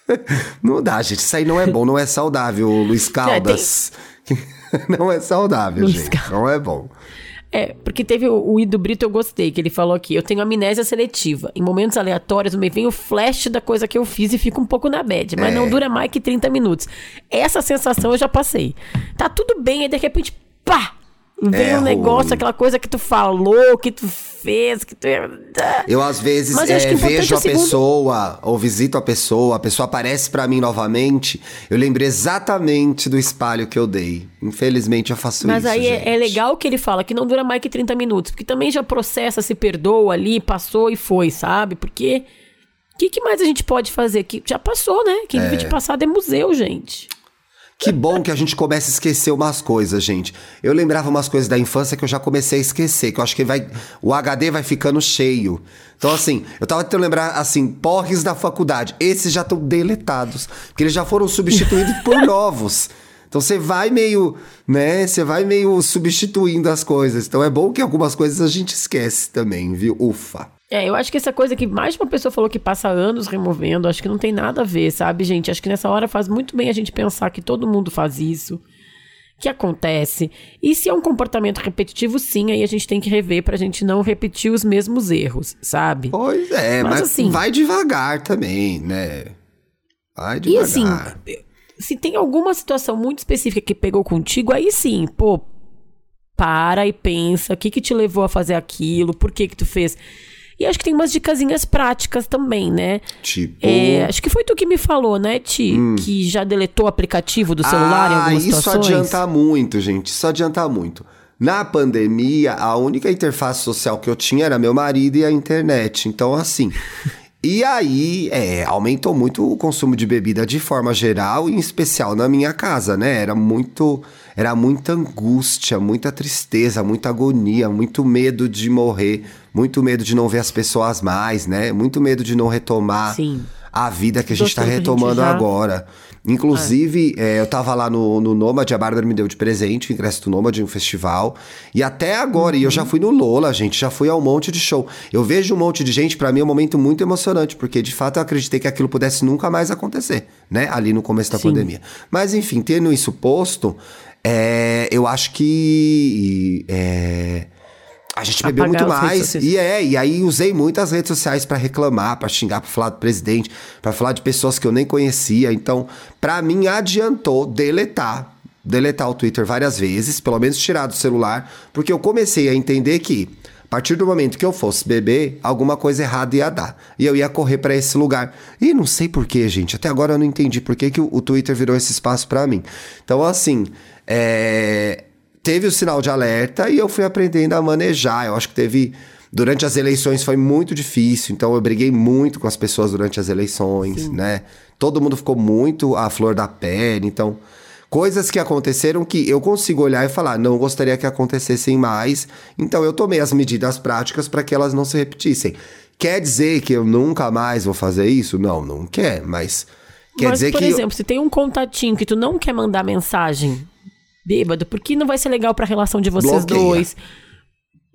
(laughs) não dá, gente. Isso aí não é bom, não é saudável, Luiz (laughs) Caldas. (laughs) não é saudável, Luiz gente. Caldas. Não é bom. É, porque teve o, o Ido Brito, eu gostei, que ele falou aqui: eu tenho amnésia seletiva. Em momentos aleatórios, me vem o flash da coisa que eu fiz e fico um pouco na bad, mas É. não dura mais que 30 minutos. Essa sensação eu já passei. Tá tudo bem, aí de repente, pá! Vem É um negócio, ruim. aquela coisa que tu falou, que tu fez, que tu. Eu, às vezes, Mas é, vejo é o a segundo- pessoa, ou visito a pessoa, a pessoa aparece pra mim novamente. Eu lembro exatamente do espalho que eu dei. Infelizmente, eu faço Mas isso. aí é, é gente. legal que ele fala que não dura mais que 30 minutos, porque também já processa, se perdoa ali, passou e foi, sabe? Porque o que, que mais a gente pode fazer? Que já passou, né? Quem vive de passado é museu, gente. Que bom que a gente começa a esquecer umas coisas, gente. Eu lembrava umas coisas da infância que eu já comecei a esquecer, que eu acho que vai. O HD vai ficando cheio. Então, assim, eu tava tentando lembrar, assim, porres da faculdade. Esses já estão deletados. Porque eles já foram substituídos por (laughs) novos. Então você vai meio, né? Você vai meio substituindo as coisas. Então é bom que algumas coisas a gente esquece também, viu? Ufa. É, eu acho que essa coisa que mais de uma pessoa falou que passa anos removendo, acho que não tem nada a ver, sabe, gente? Acho que nessa hora faz muito bem a gente pensar que todo mundo faz isso, que acontece. E se é um comportamento repetitivo, sim, aí a gente tem que rever pra gente não repetir os mesmos erros, sabe? Pois é, Mas, mas, assim- vai devagar também, né? Vai E devagar. assim, se tem alguma situação muito específica que pegou contigo, aí sim, pô, para e pensa, o que que te levou a fazer aquilo, por que que tu fez. E acho que tem umas dicasinhas práticas também, né? tipo. É, acho que foi tu que me falou, né, Ti? Que já deletou o aplicativo do celular em ah, algumas isso situações. adianta muito, gente. Isso adianta muito. Na pandemia, a única interface social que eu tinha era meu marido e a internet. Então, assim. (laughs) e aí, é, aumentou muito o consumo de bebida de forma geral, e em especial na minha casa, né? Era muito. Era muita angústia, muita tristeza, muita agonia, muito medo de morrer, muito medo de não ver as pessoas mais, né? Muito medo de não retomar Sim. a vida que a gente está retomando já... agora. Inclusive, é. É, eu tava lá no, no Nomad, a Bárbara me deu de presente o ingresso do Nomad, um festival. E até agora, uhum. e eu já uhum. fui no Lola, gente, já fui a um monte de show. Eu vejo um monte de gente, para mim é um momento muito emocionante, porque de fato eu acreditei que aquilo pudesse nunca mais acontecer, né? Ali no começo da Sim. pandemia. Mas enfim, tendo isso posto, é, eu acho que. É, a gente bebeu muito mais. E é, e aí usei muitas redes sociais para reclamar, para xingar, para falar do presidente, para falar de pessoas que eu nem conhecia. Então, para mim adiantou deletar, deletar o Twitter várias vezes, pelo menos tirar do celular, porque eu comecei a entender que a partir do momento que eu fosse beber, alguma coisa errada ia dar. E eu ia correr para esse lugar. E não sei porquê, gente. Até agora eu não entendi por que, que o, Twitter virou esse espaço para mim. Então, assim, é, teve o sinal de alerta e eu fui aprendendo a manejar. Eu acho que teve. Durante as eleições foi muito difícil, então eu briguei muito com as pessoas durante as eleições, Sim. né? Todo mundo ficou muito à flor da pele, então coisas que aconteceram que eu consigo olhar e falar, não gostaria que acontecessem mais, então eu tomei as medidas práticas para que elas não se repetissem. Quer dizer que eu nunca mais vou fazer isso? Não, não quer, mas quer mas, dizer por que. Por exemplo, eu... se tem um contatinho que tu não quer mandar mensagem bêbado, porque não vai ser legal para a relação de vocês Bloqueia. dois.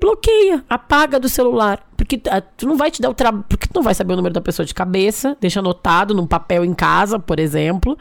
Bloqueia, apaga do celular, porque uh, tu não vai te dar o trabalho, porque tu não vai saber o número da pessoa de cabeça, deixa anotado num papel em casa, por exemplo.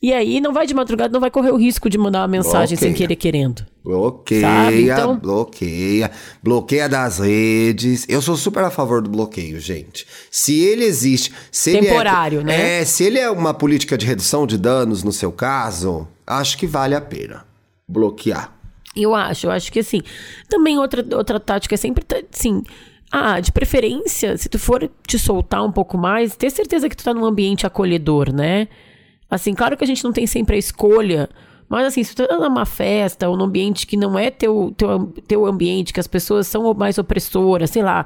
E aí não vai de madrugada, não vai correr o risco de mandar uma mensagem bloqueia. sem querer querendo. Bloqueia, então... bloqueia, bloqueia das redes. Eu sou super a favor do bloqueio, gente. Se ele existe, se temporário, ele é, né? É, se ele é uma política de redução de danos no seu caso, acho que vale a pena bloquear. Eu acho, eu acho que assim. Também outra, outra tática é sempre, assim. Ah, de preferência, se tu for te soltar um pouco mais, ter certeza que tu tá num ambiente acolhedor, né? Assim, claro que a gente não tem sempre a escolha, mas assim, se tu tá numa festa ou num ambiente que não é teu, teu, teu ambiente, que as pessoas são mais opressoras, sei lá,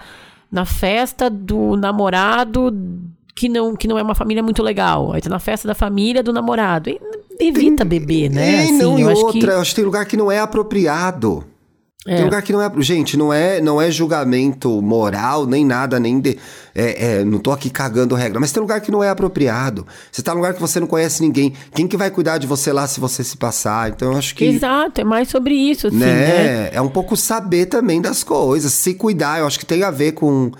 na festa do namorado que não, que não é uma família muito legal. Aí tá na festa da família do namorado. E evita beber, né? É, assim, não, e outra, que... eu acho que tem lugar que não é apropriado. É. Tem lugar que não é. Gente, não é, não é julgamento moral, nem nada, nem de. É, é, não tô aqui cagando regra, mas tem lugar que não é apropriado. Você tá num lugar que você não conhece ninguém. Quem que vai cuidar de você lá se você se passar? Então eu acho que. Exato, é mais sobre isso, assim, né? né? É um pouco saber também das coisas, se cuidar. Eu acho que tem a ver com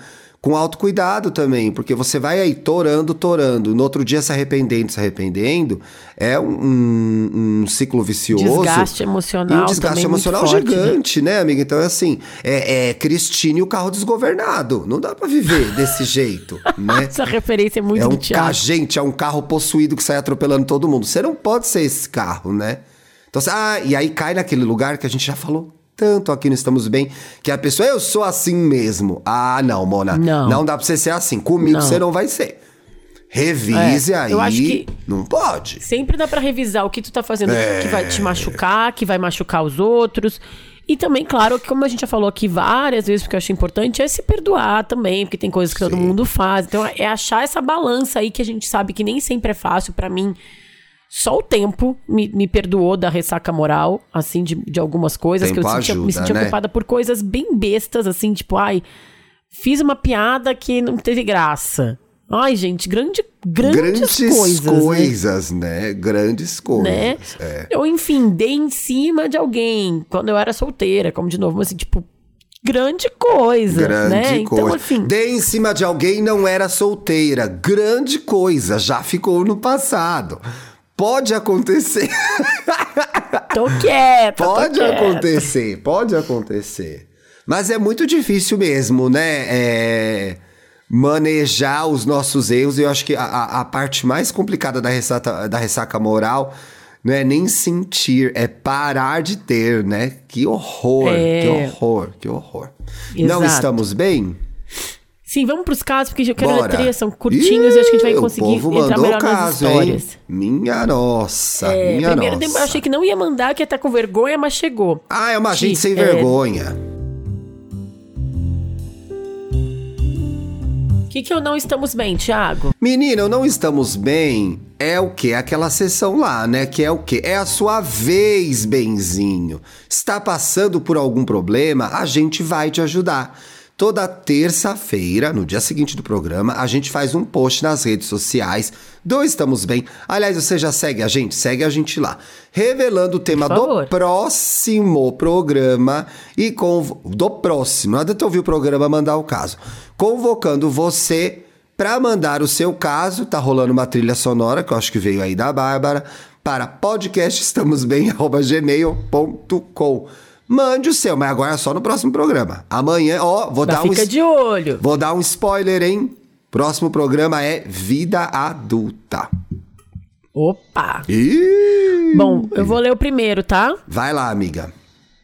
com autocuidado também, porque você vai aí torando, torando, no outro dia se arrependendo, se arrependendo, é um, um ciclo vicioso. Desgaste emocional. Um desgaste emocional forte, né? gigante, né? amiga? Então é assim, é, é Cristine e o carro desgovernado. Não dá para viver (laughs) desse jeito, né? (laughs) Essa referência é muito é um carro, Gente, é um carro possuído que sai atropelando todo mundo. Você não pode ser esse carro, né? Então, ah, e aí cai naquele lugar que a gente já falou tanto aqui no Estamos Bem, que a pessoa, eu sou assim mesmo. Ah, não, Mona. Não, não dá pra você ser assim. Comigo não. você não vai ser. Revise é, aí. Eu acho que não pode. Sempre dá para revisar o que tu tá fazendo é... que vai te machucar, que vai machucar os outros. E também, claro, que como a gente já falou aqui várias vezes, porque eu acho importante, é se perdoar também, porque tem coisas que Sim. todo mundo faz. Então, é achar essa balança aí que a gente sabe que nem sempre é fácil para mim. Só o tempo me, me perdoou da ressaca moral, assim, de, de algumas coisas tempo que eu sentia, ajuda, me sentia né? culpada por coisas bem bestas, assim, tipo, ai, fiz uma piada que não teve graça. Ai, gente, grande, grandes, grandes coisas. Né? coisas, né? né? Grandes coisas. Né? É. Eu, enfim, dei em cima de alguém quando eu era solteira, como de novo, assim, tipo, grande coisa. Grande né? Então, coisa. Então, assim. Dei em cima de alguém não era solteira. Grande coisa, já ficou no passado. Pode acontecer. (laughs) Tô quieta. Pode tô acontecer, quieta. pode acontecer. Mas é muito difícil mesmo, né? É manejar os nossos erros. E eu acho que a, a parte mais complicada da ressaca, da ressaca moral não é nem sentir, é parar de ter, né? Que horror, é... que horror, que horror. Exato. Não estamos bem? Sim, vamos pros casos, porque eu quero Bora. ler três, são curtinhos Ih, e acho que a gente vai conseguir entrar melhor caso, nas histórias. Hein? Minha nossa, é, minha primeiro nossa. eu achei que não ia mandar, que ia estar com vergonha, mas chegou. Ah, é uma gente sem é... vergonha. O que, que eu não estamos bem, Thiago? Menina, eu não estamos bem é o que? Aquela sessão lá, né? Que é o que? É a sua vez, benzinho. Está passando por algum problema? A gente vai te ajudar. Toda terça-feira, no dia seguinte do programa, a gente faz um post nas redes sociais do Estamos Bem. Aliás, você já segue a gente? Segue a gente lá. Revelando o tema do próximo programa e com do próximo. Não adianta ouvir o programa mandar o caso. Convocando você para mandar o seu caso, tá rolando uma trilha sonora que eu acho que veio aí da Bárbara para podcastestamosbem@gmail.com. Mande o seu, mas agora é só no próximo programa. Amanhã, ó, vou dar fica um. Fica de olho. Vou dar um spoiler, hein? Próximo programa é Vida Adulta. Opa! Ih. Bom, eu vou ler o primeiro, tá? Vai lá, amiga.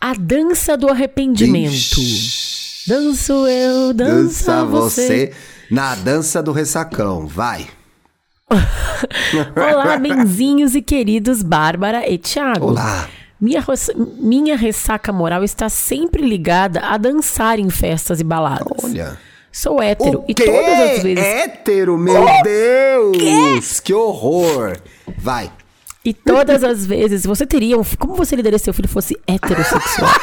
A dança do arrependimento. Ixi. Danço eu, dança, dança você. você. Na dança do ressacão. Vai. (laughs) Olá, (laughs) benzinhos e queridos Bárbara e Thiago. Olá. Minha, minha ressaca moral está sempre ligada a dançar em festas e baladas. Olha. Sou hétero o e todas as vezes. Hétero, meu Deus! Quê? Que horror! Vai. E todas as vezes você teria um. Como você lidaria se seu filho fosse heterossexual? (laughs)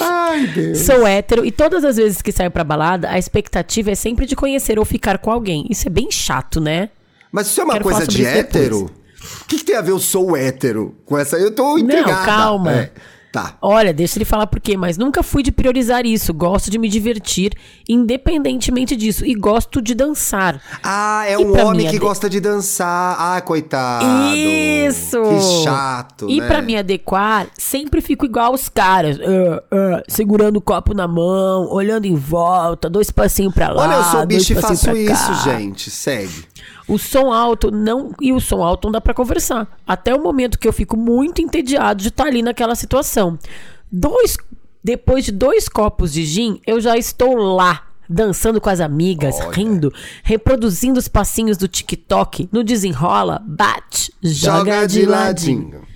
Ai, Deus. Sou hétero e todas as vezes que saio pra balada, a expectativa é sempre de conhecer ou ficar com alguém. Isso é bem chato, né? Mas isso é uma Quero coisa de hétero? Depois. O que, que, tem a ver o sou hétero com essa? Eu tô intrigada. Não, calma. É. Tá. Olha, deixa ele falar por quê, mas nunca fui de priorizar isso. Gosto de me divertir, independentemente disso. E gosto de dançar. Ah, é e um homem que gosta de dançar. Ah, coitado. Isso! Que chato. E né? para me adequar, sempre fico igual aos caras. Uh, uh, segurando o copo na mão, olhando em volta, dois passinhos pra lá. Olha, eu sou bicho e faço isso, gente. Segue. O som alto não. E o som alto não dá para conversar. Até o momento que eu fico muito entediado de estar tá ali naquela situação. Dois. Depois de dois copos de gin, eu já estou lá. Dançando com as amigas, Olha. rindo, reproduzindo os passinhos do TikTok, no desenrola, bate, joga, joga de, de ladinho. ladinho.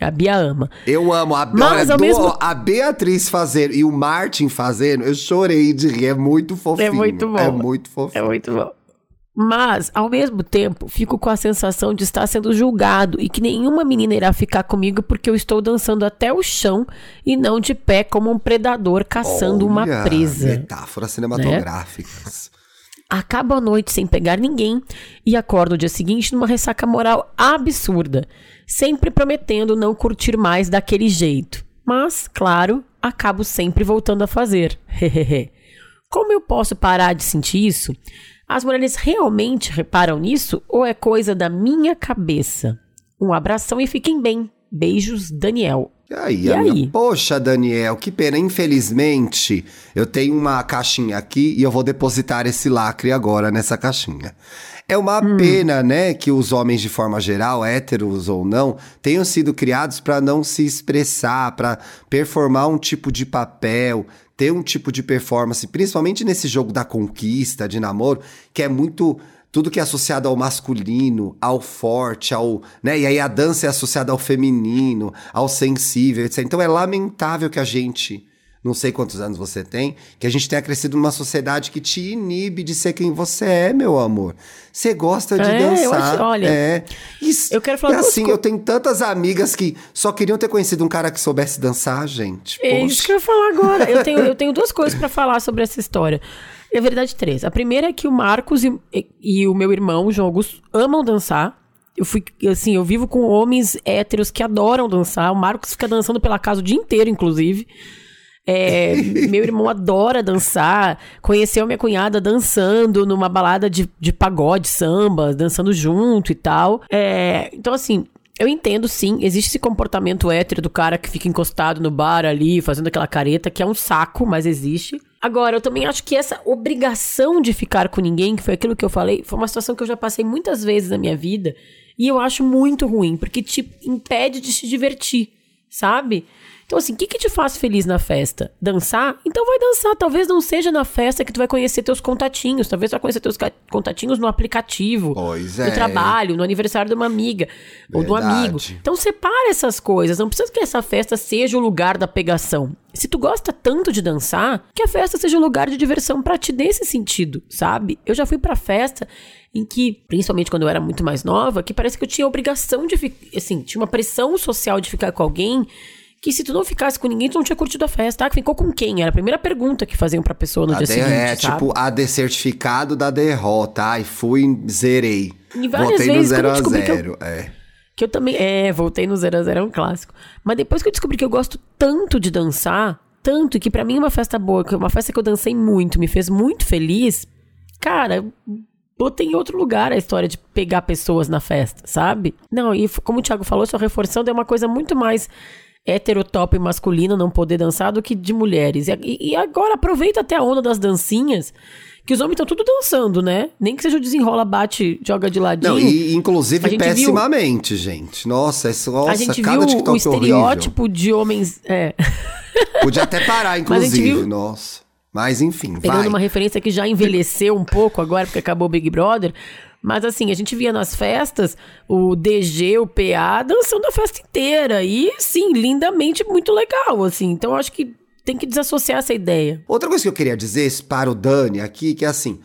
A Bia ama. Eu amo. A, Mas, olha, do, mesmo... a Beatriz fazendo e o Martin fazendo, eu chorei de rir. É muito fofinho. É muito bom. É muito fofinho. É muito bom. Mas, ao mesmo tempo, fico com a sensação de estar sendo julgado e que nenhuma menina irá ficar comigo porque eu estou dançando até o chão e não de pé como um predador caçando Olha, uma presa. Metáforas cinematográficas. Né? Acabo a noite sem pegar ninguém e acordo no dia seguinte numa ressaca moral absurda, sempre prometendo não curtir mais daquele jeito. Mas, claro, acabo sempre voltando a fazer. (laughs) Como eu posso parar de sentir isso? As mulheres realmente reparam nisso ou é coisa da minha cabeça? Um abração e fiquem bem. Beijos, Daniel. E aí, e aí? Poxa, Daniel, que pena. Infelizmente, eu tenho uma caixinha aqui e eu vou depositar esse lacre agora nessa caixinha. É uma hum. pena, né, que os homens, de forma geral, héteros ou não, tenham sido criados para não se expressar, para performar um tipo de papel, ter um tipo de performance, principalmente nesse jogo da conquista, de namoro, que é muito tudo que é associado ao masculino, ao forte, ao, né? E aí a dança é associada ao feminino, ao sensível, etc. Então é lamentável que a gente não sei quantos anos você tem, que a gente tenha crescido numa sociedade que te inibe de ser quem você é, meu amor. Você gosta de é, dançar. Eu acho, olha, é. Isso, eu quero falar é assim, eu tenho tantas amigas que só queriam ter conhecido um cara que soubesse dançar, gente. É Poxa. isso que eu ia falar agora. Eu tenho, eu tenho duas coisas para falar sobre essa história. É verdade, três. A primeira é que o Marcos e, e o meu irmão, o João Augusto, amam dançar. Eu fui, assim, eu vivo com homens héteros que adoram dançar. O Marcos fica dançando pela casa o dia inteiro, inclusive. É, meu irmão adora dançar. Conheceu minha cunhada dançando numa balada de, de pagode, samba, dançando junto e tal. É, então, assim, eu entendo sim, existe esse comportamento hétero do cara que fica encostado no bar ali, fazendo aquela careta, que é um saco, mas existe. Agora, eu também acho que essa obrigação de ficar com ninguém, que foi aquilo que eu falei, foi uma situação que eu já passei muitas vezes na minha vida, e eu acho muito ruim, porque te impede de se divertir, sabe? Então, assim, o que, que te faz feliz na festa? Dançar? Então vai dançar. Talvez não seja na festa que tu vai conhecer teus contatinhos. Talvez tu vai conhecer teus contatinhos no aplicativo. Pois é. No trabalho, no aniversário de uma amiga. Verdade. Ou do amigo. Então separa essas coisas. Não precisa que essa festa seja o lugar da pegação. Se tu gosta tanto de dançar, que a festa seja um lugar de diversão para ti nesse sentido, sabe? Eu já fui pra festa em que, principalmente quando eu era muito mais nova, que parece que eu tinha obrigação de ficar, assim, tinha uma pressão social de ficar com alguém que se tu não ficasse com ninguém, tu não tinha curtido a festa. Ah, ficou com quem? Era a primeira pergunta que faziam pra pessoa no A dia de- seguinte, é sabe? tipo a certificado da derrota. Ai, fui, zerei. E várias Voltei no vezes, quando 0 eu a descobri que eu- 0 É. Que eu também. É, voltei no 0 a 0 é um clássico. Mas depois que eu descobri que eu gosto tanto de dançar, tanto, que pra mim é uma festa boa, é uma festa que eu dancei muito, me fez muito feliz, cara, botei em outro lugar a história de pegar pessoas na festa, sabe? Não, e como o Thiago falou, só reforçando, é uma coisa muito mais heterotop masculina não poder dançar do que de mulheres. E, e agora aproveita até a onda das dancinhas. Que os homens estão tudo dançando, né? Nem que seja o desenrola, bate, joga de ladinho. Não, e inclusive gente viu- pessimamente, gente. Nossa, isso, nossa a gente cada viu TikTok o horrível. estereótipo de homens. É, Podia até parar, (laughs) inclusive. viu- Nossa. Mas enfim, pegando vai. uma referência que já envelheceu um pouco agora, porque acabou o Big Brother. Mas assim, a gente via nas festas o DG, o PA dançando a festa inteira. E, sim, lindamente muito legal, assim. Então acho que tem que desassociar essa ideia. Outra coisa que eu queria dizer para o Dani aqui, que é assim,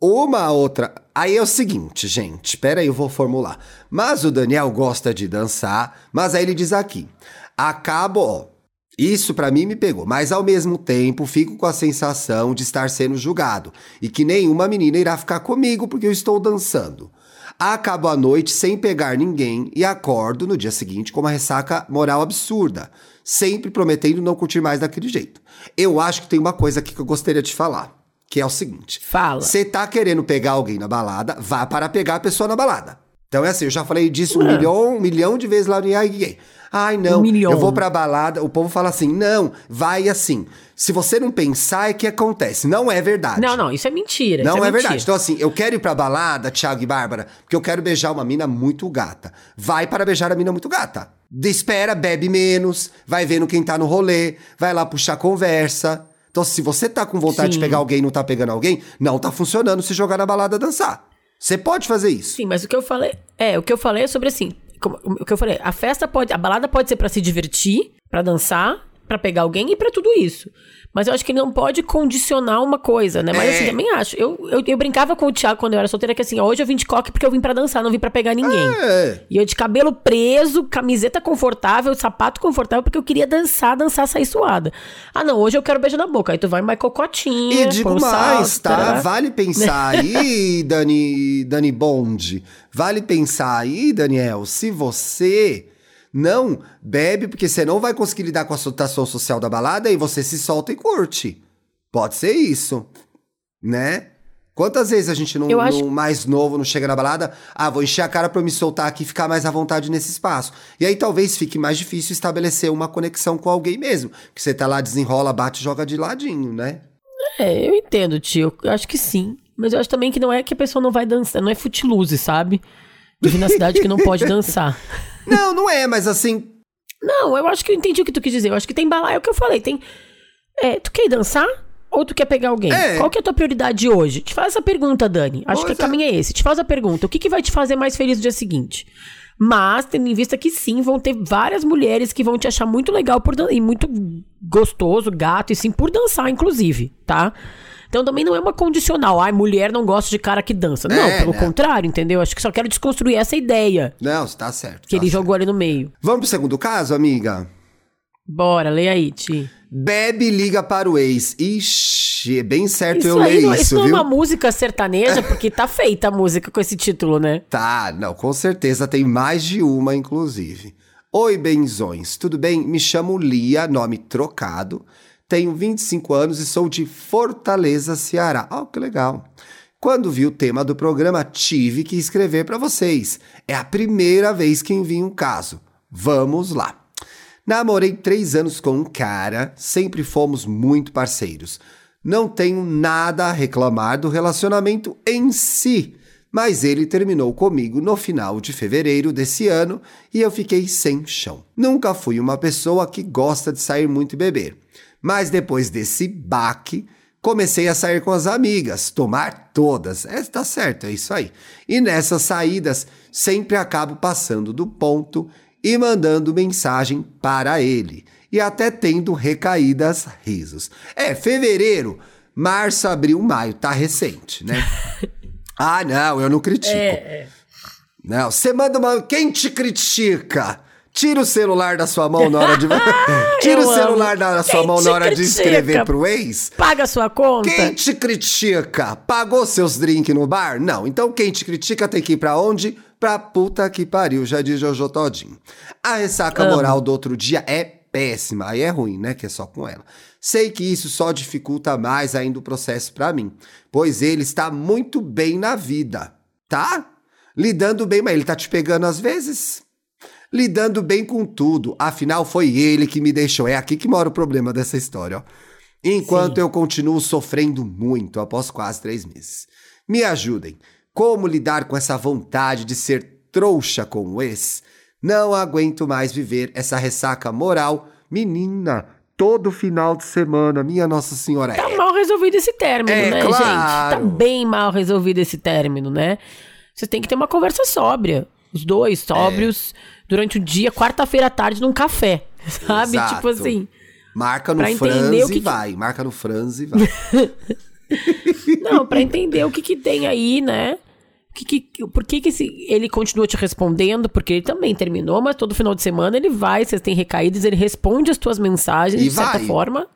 uma outra. Aí é o seguinte, gente, espera aí, eu vou formular. Mas o Daniel gosta de dançar, mas aí ele diz aqui: acabo, ó. Isso pra mim me pegou, mas ao mesmo tempo fico com a sensação de estar sendo julgado e que nenhuma menina irá ficar comigo porque eu estou dançando. Acabo a noite sem pegar ninguém e acordo no dia seguinte com uma ressaca moral absurda, sempre prometendo não curtir mais daquele jeito. Eu acho que tem uma coisa aqui que eu gostaria de falar, que é o seguinte: Fala. você tá querendo pegar alguém na balada, vá para pegar a pessoa na balada. Então é assim, eu já falei disso um milhão, um milhão de vezes lá no Gay. Ai, não, Um eu vou pra balada, o povo fala assim, não, vai assim. Se você não pensar, é que acontece. Não é verdade. Não, não, isso é mentira. Não é, é, verdade. mentira. Então, assim, eu quero ir pra balada, Thiago e Bárbara, porque eu quero beijar uma mina muito gata. Vai para beijar a mina muito gata. De- Espera, bebe menos, vai vendo quem tá no rolê, vai lá puxar conversa. Então, se você tá com vontade de Sim. pegar alguém e não tá pegando alguém, não tá funcionando se jogar na balada dançar. Você pode fazer isso. Sim, mas o que eu falei. É, o que eu falei é sobre assim. Como- o que eu falei, a festa pode. A balada pode ser pra se divertir, pra dançar, pra pegar alguém e pra tudo isso. Mas eu acho que não pode condicionar uma coisa, né? Mas É. assim, também acho. Eu, eu, eu brincava com o Thiago quando eu era solteira que assim, ó, hoje eu vim de coque porque eu vim pra dançar, não vim pra pegar ninguém. É. E eu de cabelo preso, camiseta confortável, sapato confortável, porque eu queria dançar, dançar, sair suada. Ah, não, hoje eu quero beijo na boca. Aí tu vai mais cocotinha. E digo um mais, salto, tá? tarará. Vale pensar (laughs) aí, Dani, Dani Bond. Vale pensar aí, Daniel, se você não bebe, porque você não vai conseguir lidar com a situação social da balada, aí você se solta e curte. Pode ser isso, né? Quantas vezes a gente não, acho- não- mais novo não chega na balada? Ah, vou encher a cara pra eu me soltar aqui e ficar mais à vontade nesse espaço. E aí talvez fique mais difícil estabelecer uma conexão com alguém mesmo. Que você tá lá, desenrola, bate e joga de ladinho, né? É, eu entendo, tio. Eu acho que sim. Mas eu acho também que não é que a pessoa não vai dançar. Não é footloose, sabe? De na cidade que não pode (laughs) dançar. Não, não é, mas assim, Não, eu acho que eu entendi o que tu quis dizer. Eu acho que tem balaio, é o que eu falei. Tem. É, tu quer dançar? Ou tu quer pegar alguém? É. Qual que é a tua prioridade hoje? Te faz essa pergunta, Dani. Acho Pois que o é. caminho é esse. Te faz a pergunta. O que, que vai te fazer mais feliz no dia seguinte? Mas, tendo em vista que sim, vão ter várias mulheres que vão te achar muito legal por dan- e muito gostoso, gato, e sim, por dançar, inclusive, tá? Então também não é uma condicional. Ai, mulher não gosta de cara que dança. Não, É, pelo né? contrário, entendeu? Acho que só quero desconstruir essa ideia não, você tá certo. que tá ele certo. jogou ali no meio. Vamos pro segundo caso, amiga? Bora, lê aí, Ti. Bebe liga para o ex. Ixi, é bem certo eu aí ler não, isso, isso não viu? é uma música sertaneja, porque tá feita a música com esse título, né? (laughs) Tá, não, com certeza tem mais de uma, inclusive. Oi, benzões, tudo bem? Me chamo Lia, nome trocado. Tenho 25 anos e sou de Fortaleza, Ceará. Oh, que legal. Quando vi o tema do programa, tive que escrever para vocês. É a primeira vez que envio um caso. Vamos lá. Namorei três anos com um cara, sempre fomos muito parceiros. Não tenho nada a reclamar do relacionamento em si, mas ele terminou comigo no final de fevereiro desse ano e eu fiquei sem chão. Nunca fui uma pessoa que gosta de sair muito e beber, mas depois desse baque, comecei a sair com as amigas, tomar todas. É, tá certo, é isso aí. E nessas saídas, sempre acabo passando do ponto e mandando mensagem para ele. E até tendo recaídas risos. É, fevereiro, março, abril, maio, tá recente, né? (laughs) ah, não, eu não critico. Não, você manda uma. Quem te critica? Tira o celular da sua mão na hora de. (laughs) Tira Eu o celular amo. da sua Quem mão na hora de critica? escrever pro ex. Paga sua conta. Quem te critica? Pagou seus drinks no bar? Não. Então quem te critica tem que ir pra onde? Pra puta que pariu, já diz Jojo Todinho. A ressaca Amo. moral do outro dia é péssima. Aí é ruim, né? Que é só com ela. Sei que isso só dificulta mais ainda o processo pra mim, pois ele está muito bem na vida, tá? Lidando bem, mas ele tá te pegando às vezes? Lidando bem com tudo. Afinal, foi ele que me deixou. É aqui que mora o problema dessa história, ó. Enquanto Sim. eu continuo sofrendo muito após quase três meses. Me ajudem. Como lidar com essa vontade de ser trouxa com o ex? Não aguento mais viver essa ressaca moral. Menina, todo final de semana, minha Nossa Senhora. Tá é mal resolvido esse término, É, né, claro. gente? Tá bem mal resolvido esse término, né? Você tem que ter uma conversa sóbria. Os dois sóbrios durante o dia, quarta-feira à tarde, num café. (laughs) Sabe? Exato. Tipo assim. Marca no que e que- vai. Marca no franze e vai. (laughs) Não, pra entender o que que tem aí, né? Que, que, por que, que esse, ele continua te respondendo? Porque ele também terminou, mas todo final de semana ele vai, vocês têm recaídas, ele responde as tuas mensagens E de certa vai. forma,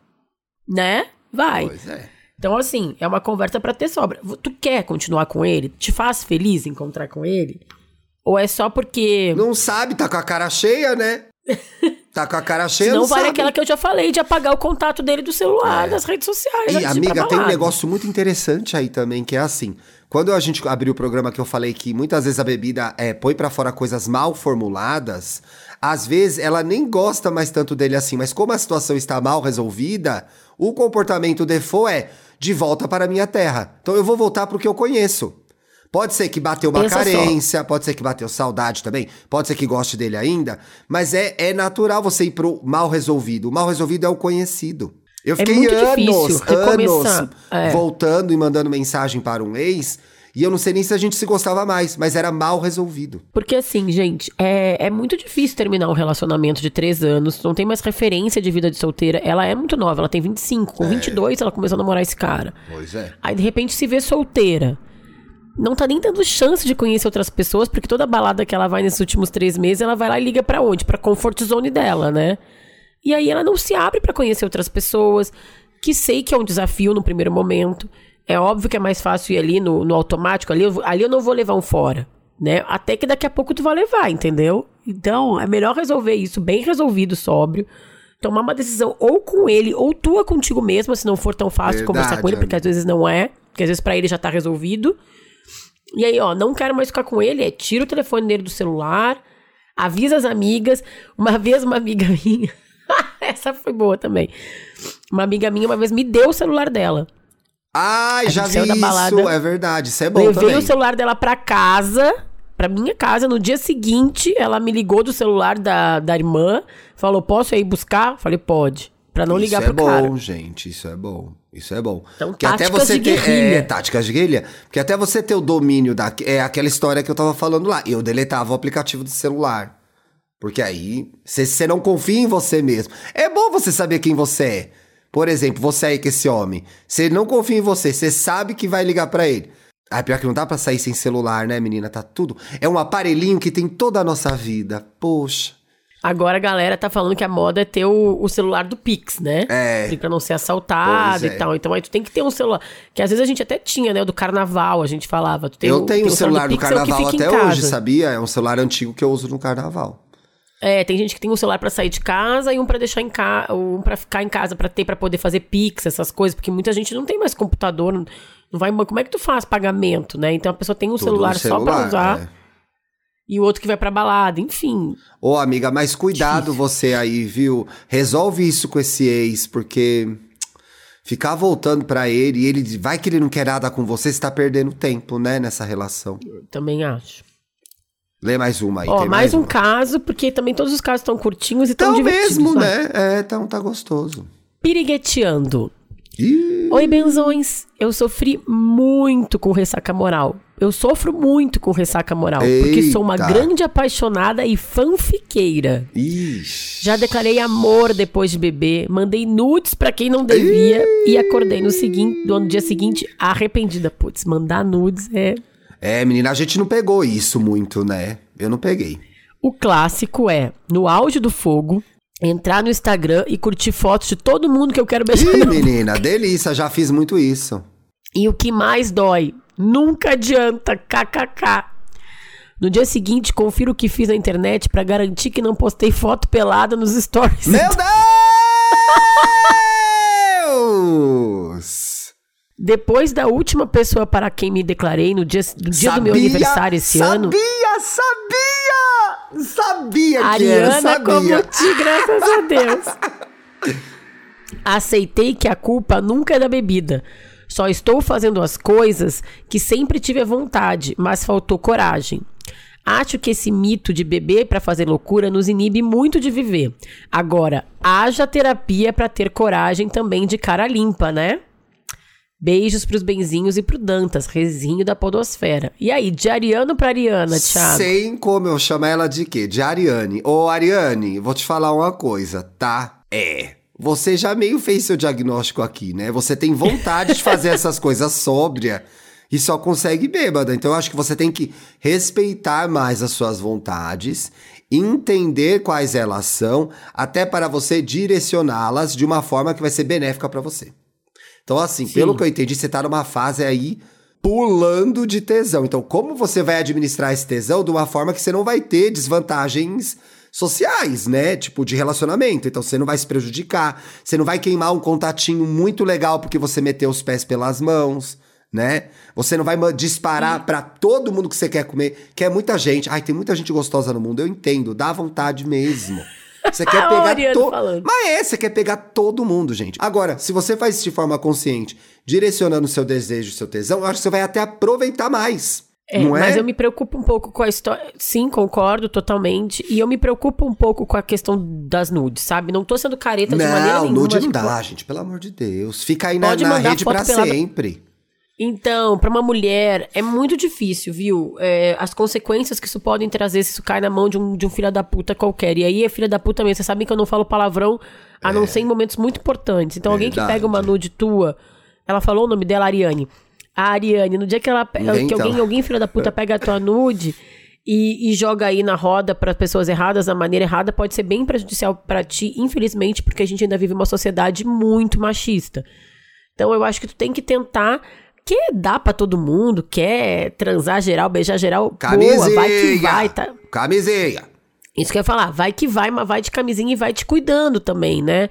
né? Vai. pois é. Então, assim, é uma conversa pra ter sobra. Tu quer continuar com ele? Te faz feliz encontrar com ele? Ou é só porque. Não sabe, tá com a cara cheia, né? (laughs) Tá com a cara cheia, Não não vale sabe. aquela que eu já falei de apagar o contato dele do celular, das redes sociais. É. E, pra amiga, tem um negócio muito interessante aí também, que é assim. Quando a gente abriu o programa que eu falei que muitas vezes a bebida é, põe pra fora coisas mal formuladas, às vezes ela nem gosta mais tanto dele assim, mas como a situação está mal resolvida, o comportamento default é de volta para a minha terra. Então eu vou voltar pro que eu conheço. Pode ser que bateu uma Pensa só. carência, pode ser que bateu saudade também, pode ser que goste dele ainda, mas é, é natural você ir pro mal resolvido. O mal resolvido é o conhecido. Eu fiquei muito anos, anos É. voltando e mandando mensagem para um ex, e eu não sei nem se a gente se gostava mais, mas era mal resolvido. Porque assim, gente, é, é muito difícil terminar um relacionamento de três anos, não tem mais referência de vida de solteira. Ela é muito nova, ela tem 25. É. Com 22 ela começou a namorar esse cara. Pois é. Aí de repente se vê solteira. Não tá nem dando chance de conhecer outras pessoas, porque toda balada que ela vai nesses últimos três meses, ela vai lá e liga pra onde? Pra comfort zone dela, né? E aí ela não se abre pra conhecer outras pessoas, que sei que é um desafio no primeiro momento. É óbvio que é mais fácil ir ali no, no automático, ali eu, ali eu não vou levar um fora, né? Até que daqui a pouco tu vai levar, entendeu? Então é melhor resolver isso bem resolvido, sóbrio. Tomar uma decisão ou com ele, ou tua contigo mesma, se não for tão fácil Verdade, conversar com ele, porque às vezes não é, porque às vezes pra ele já tá resolvido. E aí, ó, não quero mais ficar com ele, é tira o telefone dele do celular, avisa as amigas. Uma vez uma amiga (laughs) minha, essa foi boa também. Uma amiga minha uma vez me deu o celular dela. Ai, já vi da isso, balada. é verdade, isso é bom Levei também. o celular dela pra casa, pra minha casa. No dia seguinte, ela me ligou do celular da, da irmã, falou: Posso ir buscar? Falei: Pode. Pra não ligar isso pro é cara. bom, gente, isso é bom. Isso é bom. Então, Porque até você de ter guerrilha. é, táticas de guerrilha, porque até você ter o domínio da é aquela história que eu tava falando lá. Eu deletava o aplicativo do celular. Porque aí você você não confia em você mesmo. É bom você saber quem você é. Por exemplo, você aí com esse homem. Ele não confia em você, você sabe que vai ligar pra ele. Ah, pior que não dá pra sair sem celular, né, menina? Tá tudo. É um aparelhinho que tem toda a nossa vida. Poxa. Agora a galera tá falando que a moda é ter o, o celular do Pix, né? É. Pra não ser assaltado Pois e é. tal. Então aí tu tem que ter um celular. Que às vezes a gente até tinha, né? O do carnaval, a gente falava. Eu o- tenho o celular do Pix, é carnaval em até hoje, sabia? É um celular antigo que eu uso no carnaval. É, tem gente que tem um celular pra sair de casa e um pra deixar em casa, um pra ficar em casa pra ter pra poder fazer Pix, essas coisas, porque muita gente não tem mais computador, não, vai, como é que tu faz pagamento, né? Então a pessoa tem um Tudo celular, no só pra usar é. E o outro que vai pra balada, enfim. Ô, amiga, mas cuidado você aí, viu? Resolve isso com esse ex, porque ficar voltando pra ele e ele vai que ele não quer nada com você, você tá perdendo tempo, né, nessa relação. Também acho. Lê mais uma aí, Ó, tem mais um uma. caso, porque também todos os casos estão curtinhos e tão divertidos. mesmo, ó. né? É, então tá gostoso. Pirigueteando. Ih, Oi, benzões. Eu sofri muito com ressaca moral. Eu sofro muito com ressaca moral, porque sou uma Eita. grande apaixonada e fanfiqueira. ixi. Já declarei amor depois de beber, mandei nudes pra quem não devia e acordei no seguinte, no dia seguinte arrependida. Putz, mandar nudes é. É, menina, a gente não pegou isso muito, né? Eu não peguei. O clássico é, no auge do fogo, entrar no Instagram e curtir fotos de todo mundo que eu quero beijar. Ih, menina, delícia, já fiz muito isso. E o que mais dói, nunca adianta, kkk. No dia seguinte, confiro o que fiz na internet para garantir que não postei foto pelada nos stories. Meu (laughs) Deus! Depois da última pessoa para quem me declarei no dia, no dia sabia, do meu aniversário esse sabia, ano. Sabia, sabia! Sabia que Ariana era, sabia. como ti, graças a Deus. (laughs) Aceitei que a culpa nunca é da bebida. Só estou fazendo as coisas que sempre tive a vontade, mas faltou coragem. Acho que esse mito de beber para fazer loucura nos inibe muito de viver. Agora, haja terapia para ter coragem também de cara limpa, né? Beijos pros benzinhos e pro Dantas, rezinho da podosfera. E aí, de Ariano pra Ariana, Thiago? Sem como eu chamo ela de quê? De Ariane. Ô, Ariane, vou te falar uma coisa, tá? É. Você já meio fez seu diagnóstico aqui, né? Você tem vontade de fazer (laughs) essas coisas sóbria e só consegue bêbada. Então eu acho que você tem que respeitar mais as suas vontades, entender quais elas são, até para você direcioná-las de uma forma que vai ser benéfica para você. Então, assim, Sim. pelo que eu entendi, você tá numa fase aí pulando de tesão. Então, como você vai administrar esse tesão de uma forma que você não vai ter desvantagens sociais, né? Tipo, de relacionamento. Então, você não vai se prejudicar, você não vai queimar um contatinho muito legal porque você meteu os pés pelas mãos né? Você não vai disparar para todo mundo que você quer comer, que é muita gente. Ai, tem muita gente gostosa no mundo, eu entendo, dá vontade mesmo. (laughs) Você quer pegar todo. Mas é, você quer pegar todo mundo, gente. Agora, se você faz isso de forma consciente, direcionando o seu desejo, o seu tesão, eu acho que você vai até aproveitar mais. É, não é? mas eu me preocupo um pouco com a história. Sim, concordo totalmente. E eu me preocupo um pouco com a questão das nudes, sabe? Não tô sendo careta não, de maneira nenhuma. Não, nude não dá, gente, pelo amor de Deus. Fica aí na, na rede pra sempre. Então, para uma mulher é muito difícil, viu? É, as consequências que isso podem trazer se isso cai na mão de um, de um filho da puta qualquer. E aí é filha da puta mesmo. Vocês sabem que eu não falo palavrão a é. não ser em momentos muito importantes. Então, Verdade. alguém que pega uma nude tua, ela falou o nome dela, Ariane. A Ariane, no dia que ela que então. alguém, alguém filha da puta pega a tua nude e, e joga aí na roda para pessoas erradas, da maneira errada, pode ser bem prejudicial para ti, infelizmente, porque a gente ainda vive uma sociedade muito machista. Então, eu acho que tu tem que tentar quer dar pra todo mundo, quer transar geral, beijar geral, camisinha, boa, vai que vai, tá? Camisinha. Isso que eu ia falar, vai que vai, mas vai de camisinha e vai te cuidando também, né?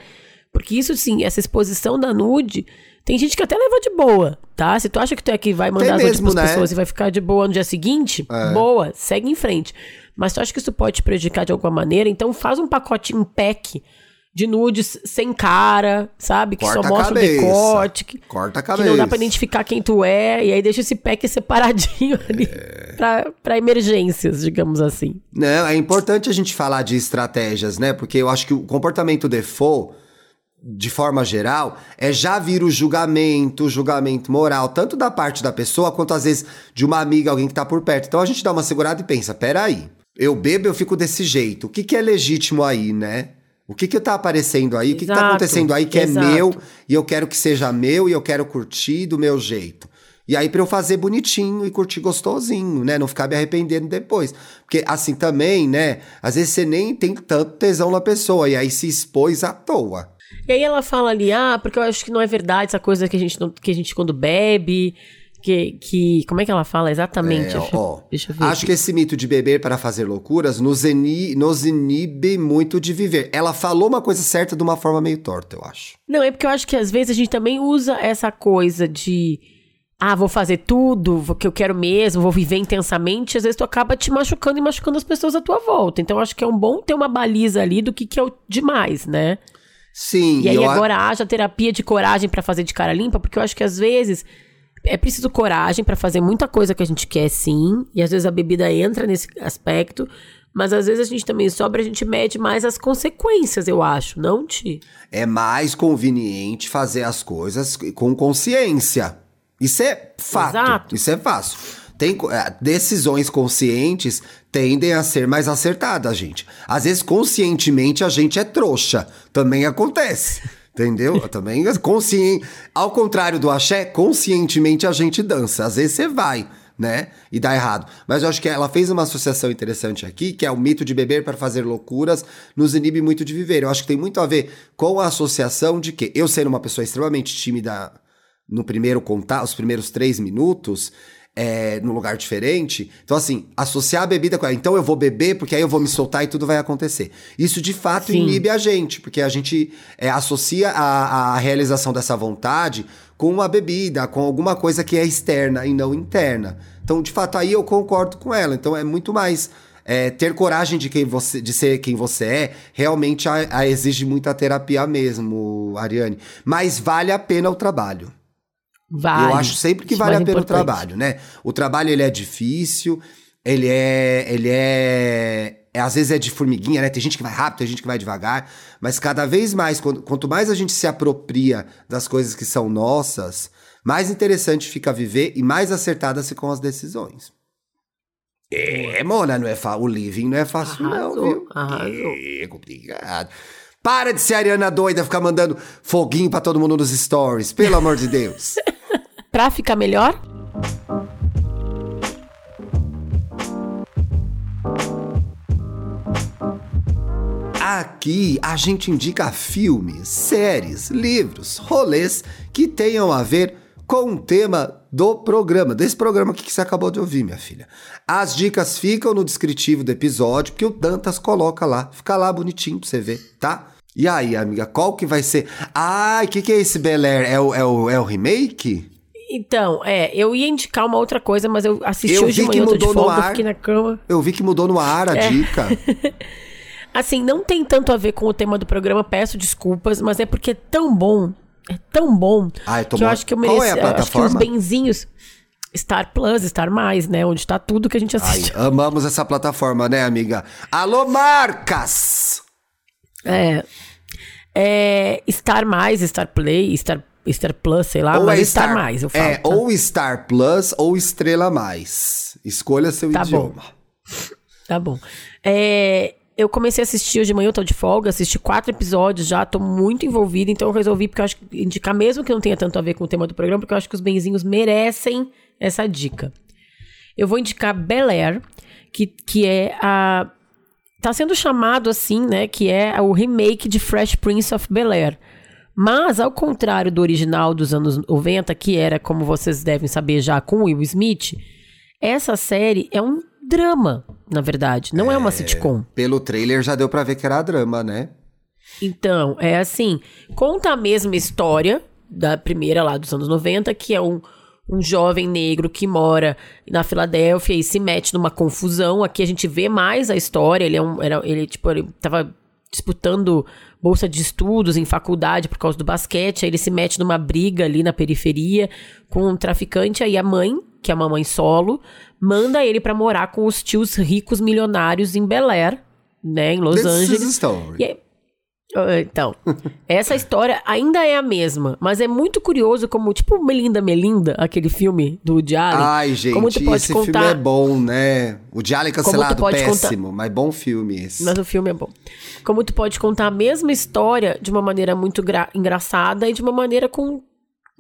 Porque isso sim, essa exposição da nude, tem gente que até leva de boa, tá? Se tu acha que tu é que vai mandar tem as nudes pras né? pessoas e vai ficar de boa no dia seguinte, é. boa, segue em frente. Mas tu acha que isso pode te prejudicar de alguma maneira, então faz um pacotinho, um pack de nudes sem cara, sabe? Que Corta só mostra o decote. Que, Corta a cabeça. Que não dá pra identificar quem tu é. E aí deixa esse pack separadinho (laughs) ali é... pra, pra emergências, digamos assim. Não, é importante a gente falar de estratégias, né? Porque eu acho que o comportamento default, de forma geral, é já vir o julgamento, o julgamento moral, tanto da parte da pessoa, quanto às vezes de uma amiga, alguém que tá por perto. Então a gente dá uma segurada e pensa, peraí, eu bebo, eu fico desse jeito. O que, que é legítimo aí, né? O que que tá aparecendo aí? Exato, o que, que tá acontecendo aí que é exato. é meu e eu quero que seja meu e eu quero curtir do meu jeito? E aí para eu fazer bonitinho e curtir gostosinho, né? Não ficar me arrependendo depois. Porque assim também, né? Às vezes você nem tem tanto tesão na pessoa e aí se expôs à toa. E aí ela fala ali, ah, porque eu acho que não é verdade essa coisa que a gente, que a gente quando bebe, que, que. Como é que ela fala exatamente? É, deixa, ó, deixa eu ver. Acho aqui. que esse mito de beber para fazer loucuras nos, eni, nos inibe muito de viver. Ela falou uma coisa certa de uma forma meio torta, eu acho. Não, é porque eu acho que às vezes a gente também usa essa coisa de. Ah, vou fazer tudo o que eu quero mesmo, vou viver intensamente. Às vezes tu acaba te machucando e machucando as pessoas à tua volta. Então acho que é um bom ter uma baliza ali do que, que é o demais, né? Sim. E aí agora a... haja terapia de coragem para fazer de cara limpa, porque eu acho que às vezes é preciso coragem para fazer muita coisa que a gente quer, sim. E às vezes a bebida entra nesse aspecto. Mas às vezes a gente também sobra, a gente mede mais as consequências, eu acho, não, Ti? É mais conveniente fazer as coisas com consciência. Isso é fato. Exato. Isso é fácil. Tem, é, decisões conscientes tendem a ser mais acertadas, gente. Às vezes, conscientemente, a gente é trouxa. Também acontece. (laughs) Entendeu? Também consciente. Ao contrário do axé, conscientemente a gente dança. Às vezes você vai, né? E dá errado. Mas eu acho que ela fez uma associação interessante aqui, que é o mito de beber para fazer loucuras nos inibe muito de viver. Eu acho que tem muito a ver com a associação de que eu sendo uma pessoa extremamente tímida no primeiro contato, os primeiros três minutos, é, num lugar diferente. Então, assim, associar a bebida com ela. Então eu vou beber porque aí eu vou me soltar e tudo vai acontecer. Isso de fato Sim. inibe a gente, porque a gente é, associa a, a realização dessa vontade com uma bebida, com alguma coisa que é externa e não interna. Então, de fato, aí eu concordo com ela. Então é muito mais. É, ter coragem de, quem você, de ser quem você é, realmente a, a exige muita terapia mesmo, Ariane. Mas vale a pena o trabalho. Vale. Eu acho sempre que vale a pena importante. o trabalho, né? O trabalho ele é difícil, ele é, ele é, é, às vezes é de formiguinha, né? Tem gente que vai rápido, tem gente que vai devagar, mas cada vez mais, quanto, quanto mais a gente se apropria das coisas que são nossas, mais interessante fica viver e mais acertadas ficam as decisões. É, Mona, não é o living não é fácil arrasou, não, viu? Arrasou. É complicado. Para de ser Ariana doida, ficar mandando foguinho para todo mundo nos stories, pelo amor de Deus. (laughs) Pra ficar melhor? Aqui a gente indica filmes, séries, livros, rolês que tenham a ver com o tema do programa, desse programa que você acabou de ouvir, minha filha. As dicas ficam no descritivo do episódio, que o Dantas coloca lá. Fica lá bonitinho pra você ver, tá? E aí, amiga, qual que vai ser? Ai, o que, que é esse Bel Air? É o, é, o, é o remake? Então, é, eu ia indicar uma outra coisa, mas eu assisti eu hoje de manhã, eu tô de folga, ar, fiquei na cama. Eu vi que mudou no ar a é. dica. (laughs) assim, não tem tanto a ver com o tema do programa, peço desculpas, mas é porque é tão bom, é tão bom, Ai, que eu acho que eu mereço, Qual é a plataforma? acho que os benzinhos... Star Plus, Star Mais, né? Onde tá tudo que a gente assiste. Ai, amamos essa plataforma, né, amiga? Alô, marcas! É. É, Star Mais, Star Play, Star Star Plus, sei lá, ou mas é Star, Star Mais, eu falo. É, tá? ou Star Plus ou Estrela Mais. Escolha seu tá idioma. Bom. Tá bom. É, eu comecei a assistir hoje de manhã, eu tô de folga, assisti quatro episódios já, tô muito envolvida, então eu resolvi, porque eu acho que indicar, mesmo que não tenha tanto a ver com o tema do programa, porque eu acho que os benzinhos merecem essa dica. Eu vou indicar Bel Air, que, que é a. Tá sendo chamado assim, né? Que é o remake de Fresh Prince of Bel Air. Mas, ao contrário do original dos anos 90, que era, como vocês devem saber já, com Will Smith, essa série é um drama, na verdade. Não é, é uma sitcom. Pelo trailer já deu pra ver que era drama, né? Então, é assim: conta a mesma história da primeira lá dos anos 90, que é um, um jovem negro que mora na Filadélfia e se mete numa confusão. Aqui a gente vê mais a história. Ele é um. Era, ele, tipo, ele tava disputando bolsa de estudos em faculdade por causa do basquete, aí ele se mete numa briga ali na periferia com um traficante, aí a mãe, que é uma mãe solo, manda ele para morar com os tios ricos milionários em Bel Air, né, em Los This Angeles. E aí, então, essa história ainda é a mesma, mas é muito curioso como, tipo, Melinda Melinda, aquele filme do Woody Allen. Ai, gente, como tu pode esse contar... filme é bom, né? O Woody Allen cancelado, péssimo, contar... mas bom filme esse. Mas o filme é bom. Como tu pode contar a mesma história de uma maneira muito gra... engraçada e de uma maneira com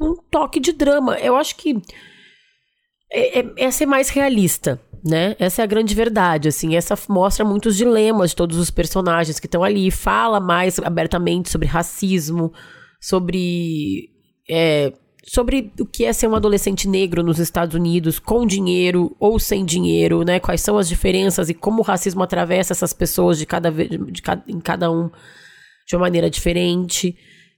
um toque de drama. Eu acho que é, é, é ser mais realista né? Essa é a grande verdade, assim. Essa mostra muitos dilemas de todos os personagens que estão ali. Fala mais abertamente sobre racismo, sobre. É, sobre o que é ser um adolescente negro nos Estados Unidos, com dinheiro ou sem dinheiro, né? Quais são as diferenças e como o racismo atravessa essas pessoas de cada, de cada, em cada um de uma maneira diferente.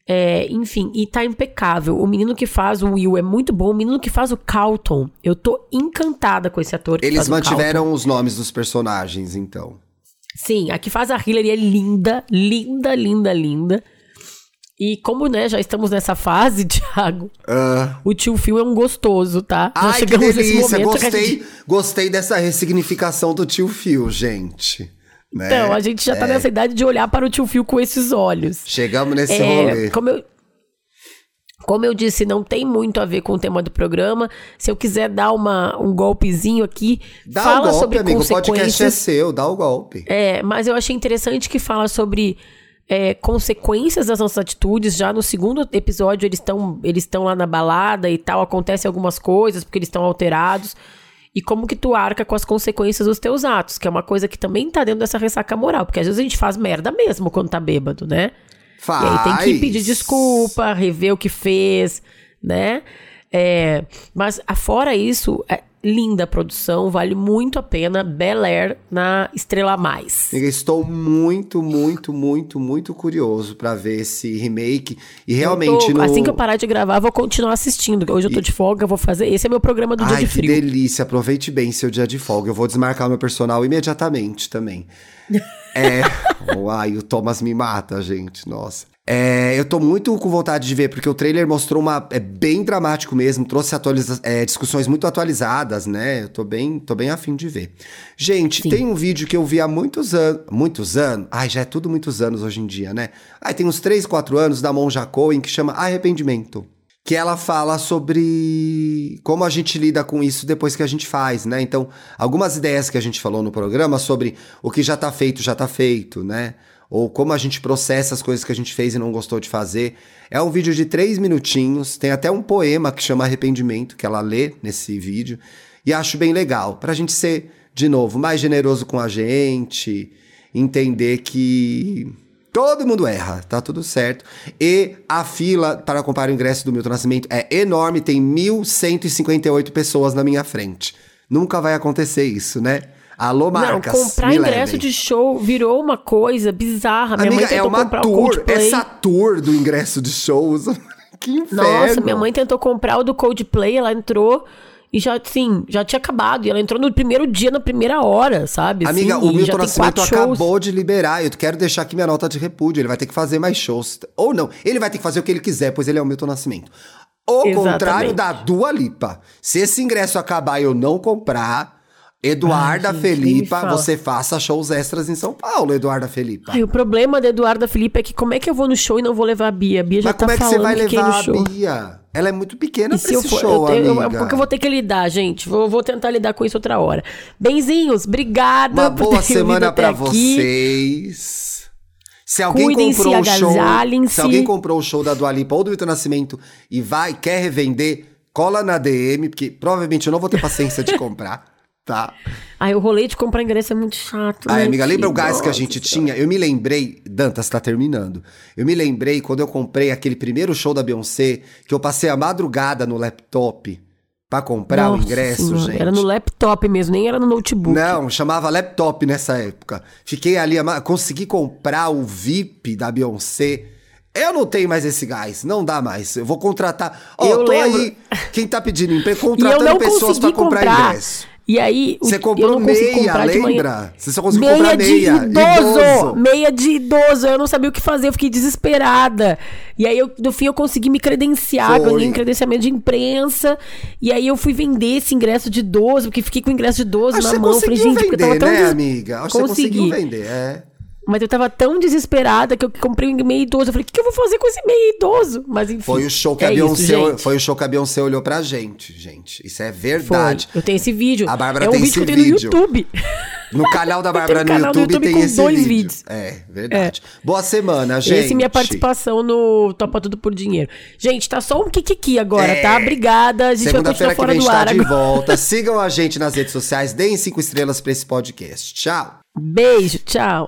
É, enfim, e tá impecável. O menino que faz o Will é muito bom. O menino que faz o Calton, eu tô encantada com esse ator. Eles mantiveram os nomes dos personagens, então. Sim, a que faz a Hillary é linda, linda, linda, linda. E como, né, já estamos nessa fase, (laughs) Thiago, uh. o tio Phil é um gostoso, tá? Ai, que delícia, gostei, gente... gostei dessa ressignificação do tio Phil, gente. Né? Então, a gente já tá é. nessa idade de olhar para o tio Fio com esses olhos. Chegamos nesse é, rolê. Como eu, como eu disse, não tem muito a ver com o tema do programa. Se eu quiser dar uma, um golpezinho aqui, dá fala o golpe, sobre amigo. consequências. O podcast é seu, dá o golpe. É, mas eu achei interessante que fala sobre é, consequências das nossas atitudes. Já no segundo episódio, eles estão eles lá na balada e tal, acontecem algumas coisas porque eles estão alterados. E como que tu arca com as consequências dos teus atos, que é uma coisa que também tá dentro dessa ressaca moral, porque às vezes a gente faz merda mesmo quando tá bêbado, né? Faz. E aí tem que pedir desculpa, rever o que fez, né? É, mas fora isso, é, linda a produção, vale muito a pena. Bel Air na Estrela Mais. estou muito, muito, muito, muito curioso para ver esse remake. E realmente. Tô, no... Assim que eu parar de gravar, vou continuar assistindo. Hoje eu tô e... de folga, vou fazer. Esse é meu programa do Ai, dia de frio. Que delícia, aproveite bem seu dia de folga. Eu vou desmarcar meu personal imediatamente também. é. (laughs) Uai, o Thomas me mata, gente. Nossa. É, eu tô muito com vontade de ver, porque o trailer mostrou uma. É bem dramático mesmo, trouxe atualiza é, discussões muito atualizadas, né? Eu tô bem, tô bem afim de ver. Gente, Sim. tem um vídeo que eu vi há muitos anos. Muitos anos? Ai, já é tudo muitos anos hoje em dia, né? Ai, tem uns 3, 4 anos da Monja Cohen que chama Arrependimento. Que ela fala sobre como a gente lida com isso depois que a gente faz, né? Então, algumas ideias que a gente falou no programa sobre o que já tá feito, já tá feito, né? Ou como a gente processa as coisas que a gente fez e não gostou de fazer. É um vídeo de três minutinhos, tem até um poema que chama Arrependimento, que ela lê nesse vídeo, e acho bem legal, para a gente ser, de novo, mais generoso com a gente, entender que todo mundo erra, tá tudo certo. E a fila para comprar o ingresso do Milton Nascimento é enorme, tem 1.158 pessoas na minha frente. Nunca vai acontecer isso, né? Alô, marcas. Não, comprar ingresso levem. de show virou uma coisa bizarra. Minha Amiga, mãe é uma tour. Essa tour do ingresso de shows. (laughs) que inferno. Nossa, minha mãe tentou comprar o do Coldplay, ela entrou. E já, assim, já tinha acabado. E ela entrou no primeiro dia, na primeira hora, sabe? Amiga, assim, o Milton Nascimento acabou de liberar. Eu quero deixar aqui minha nota de repúdio. Ele vai ter que fazer mais shows. Ou não, ele vai ter que fazer o que ele quiser, pois ele é o Milton Nascimento. O contrário da Dua Lipa. Se esse ingresso acabar e eu não comprar, Eduarda Ai, Felipa, você faça shows extras em São Paulo, Eduarda Felipa. Ai, o problema da Eduarda Felipa é que como é que eu vou no show e não vou levar a Bia? A Bia já Mas tá como é que você vai levar a show. Bia? Ela é muito pequena pra esse for, show, eu, eu, amiga. Porque eu vou ter que lidar, gente. Vou, vou tentar lidar com isso outra hora. Benzinhos, obrigada Uma boa semana para vocês. Se alguém comprou o show, se alguém comprou o show da Dua Lipa ou do Vitor Nascimento e vai, quer revender, cola na DM, porque provavelmente eu não vou ter paciência de comprar. Tá. Aí o rolê de comprar ingresso é muito chato. Ai, né? amiga, lembra o gás que a gente tinha? Eu me lembrei. Dantas, tá terminando. Eu me lembrei quando eu comprei aquele primeiro show da Beyoncé, que eu passei a madrugada no laptop para comprar Nossa, o ingresso, senhora, gente. Era no laptop mesmo, nem era no notebook. Não, chamava laptop nessa época. Fiquei ali, consegui comprar o VIP da Beyoncé. Eu não tenho mais esse gás, não dá mais. Eu vou contratar. Ó, oh, tô lembro. aí. Quem tá pedindo (laughs) emprego, contratando pessoas para comprar, comprar ingresso. E aí. Você comprou meia, lembra? Você só conseguiu meia comprar meia. De idoso, idoso. Meia de idoso. Eu não sabia o que fazer, eu fiquei desesperada. E aí, eu, no fim, eu consegui me credenciar, Foi. ganhei um credenciamento de imprensa. E aí eu fui vender esse ingresso de idoso, porque fiquei com o ingresso de idoso Acho na mão. Falei, gente, vender, tava tão. Né, des... amiga? Acho que você conseguiu vender, é. Mas eu tava tão desesperada que eu comprei um meio idoso. Eu falei, o que, que, eu vou fazer com esse meio idoso? Mas enfim. Foi o show que é a Beyoncé, isso, foi o show que a Beyoncé olhou pra gente, gente. Isso é verdade. Foi. Eu tenho esse vídeo. A Bárbara é um tem vídeo esse que eu tenho vídeo. no YouTube. No canal da (laughs) Bárbara no, YouTube, YouTube tem esse dois vídeo. vídeos. É, verdade. É. Boa semana, gente. Esse minha participação no Topa Tudo por Dinheiro. Gente, tá só um kikiki agora, é. tá? Obrigada. A gente Segunda-feira que vem a gente tá de volta. (laughs) Sigam a gente nas redes sociais, deem cinco estrelas pra esse podcast. Tchau. Beijo, tchau.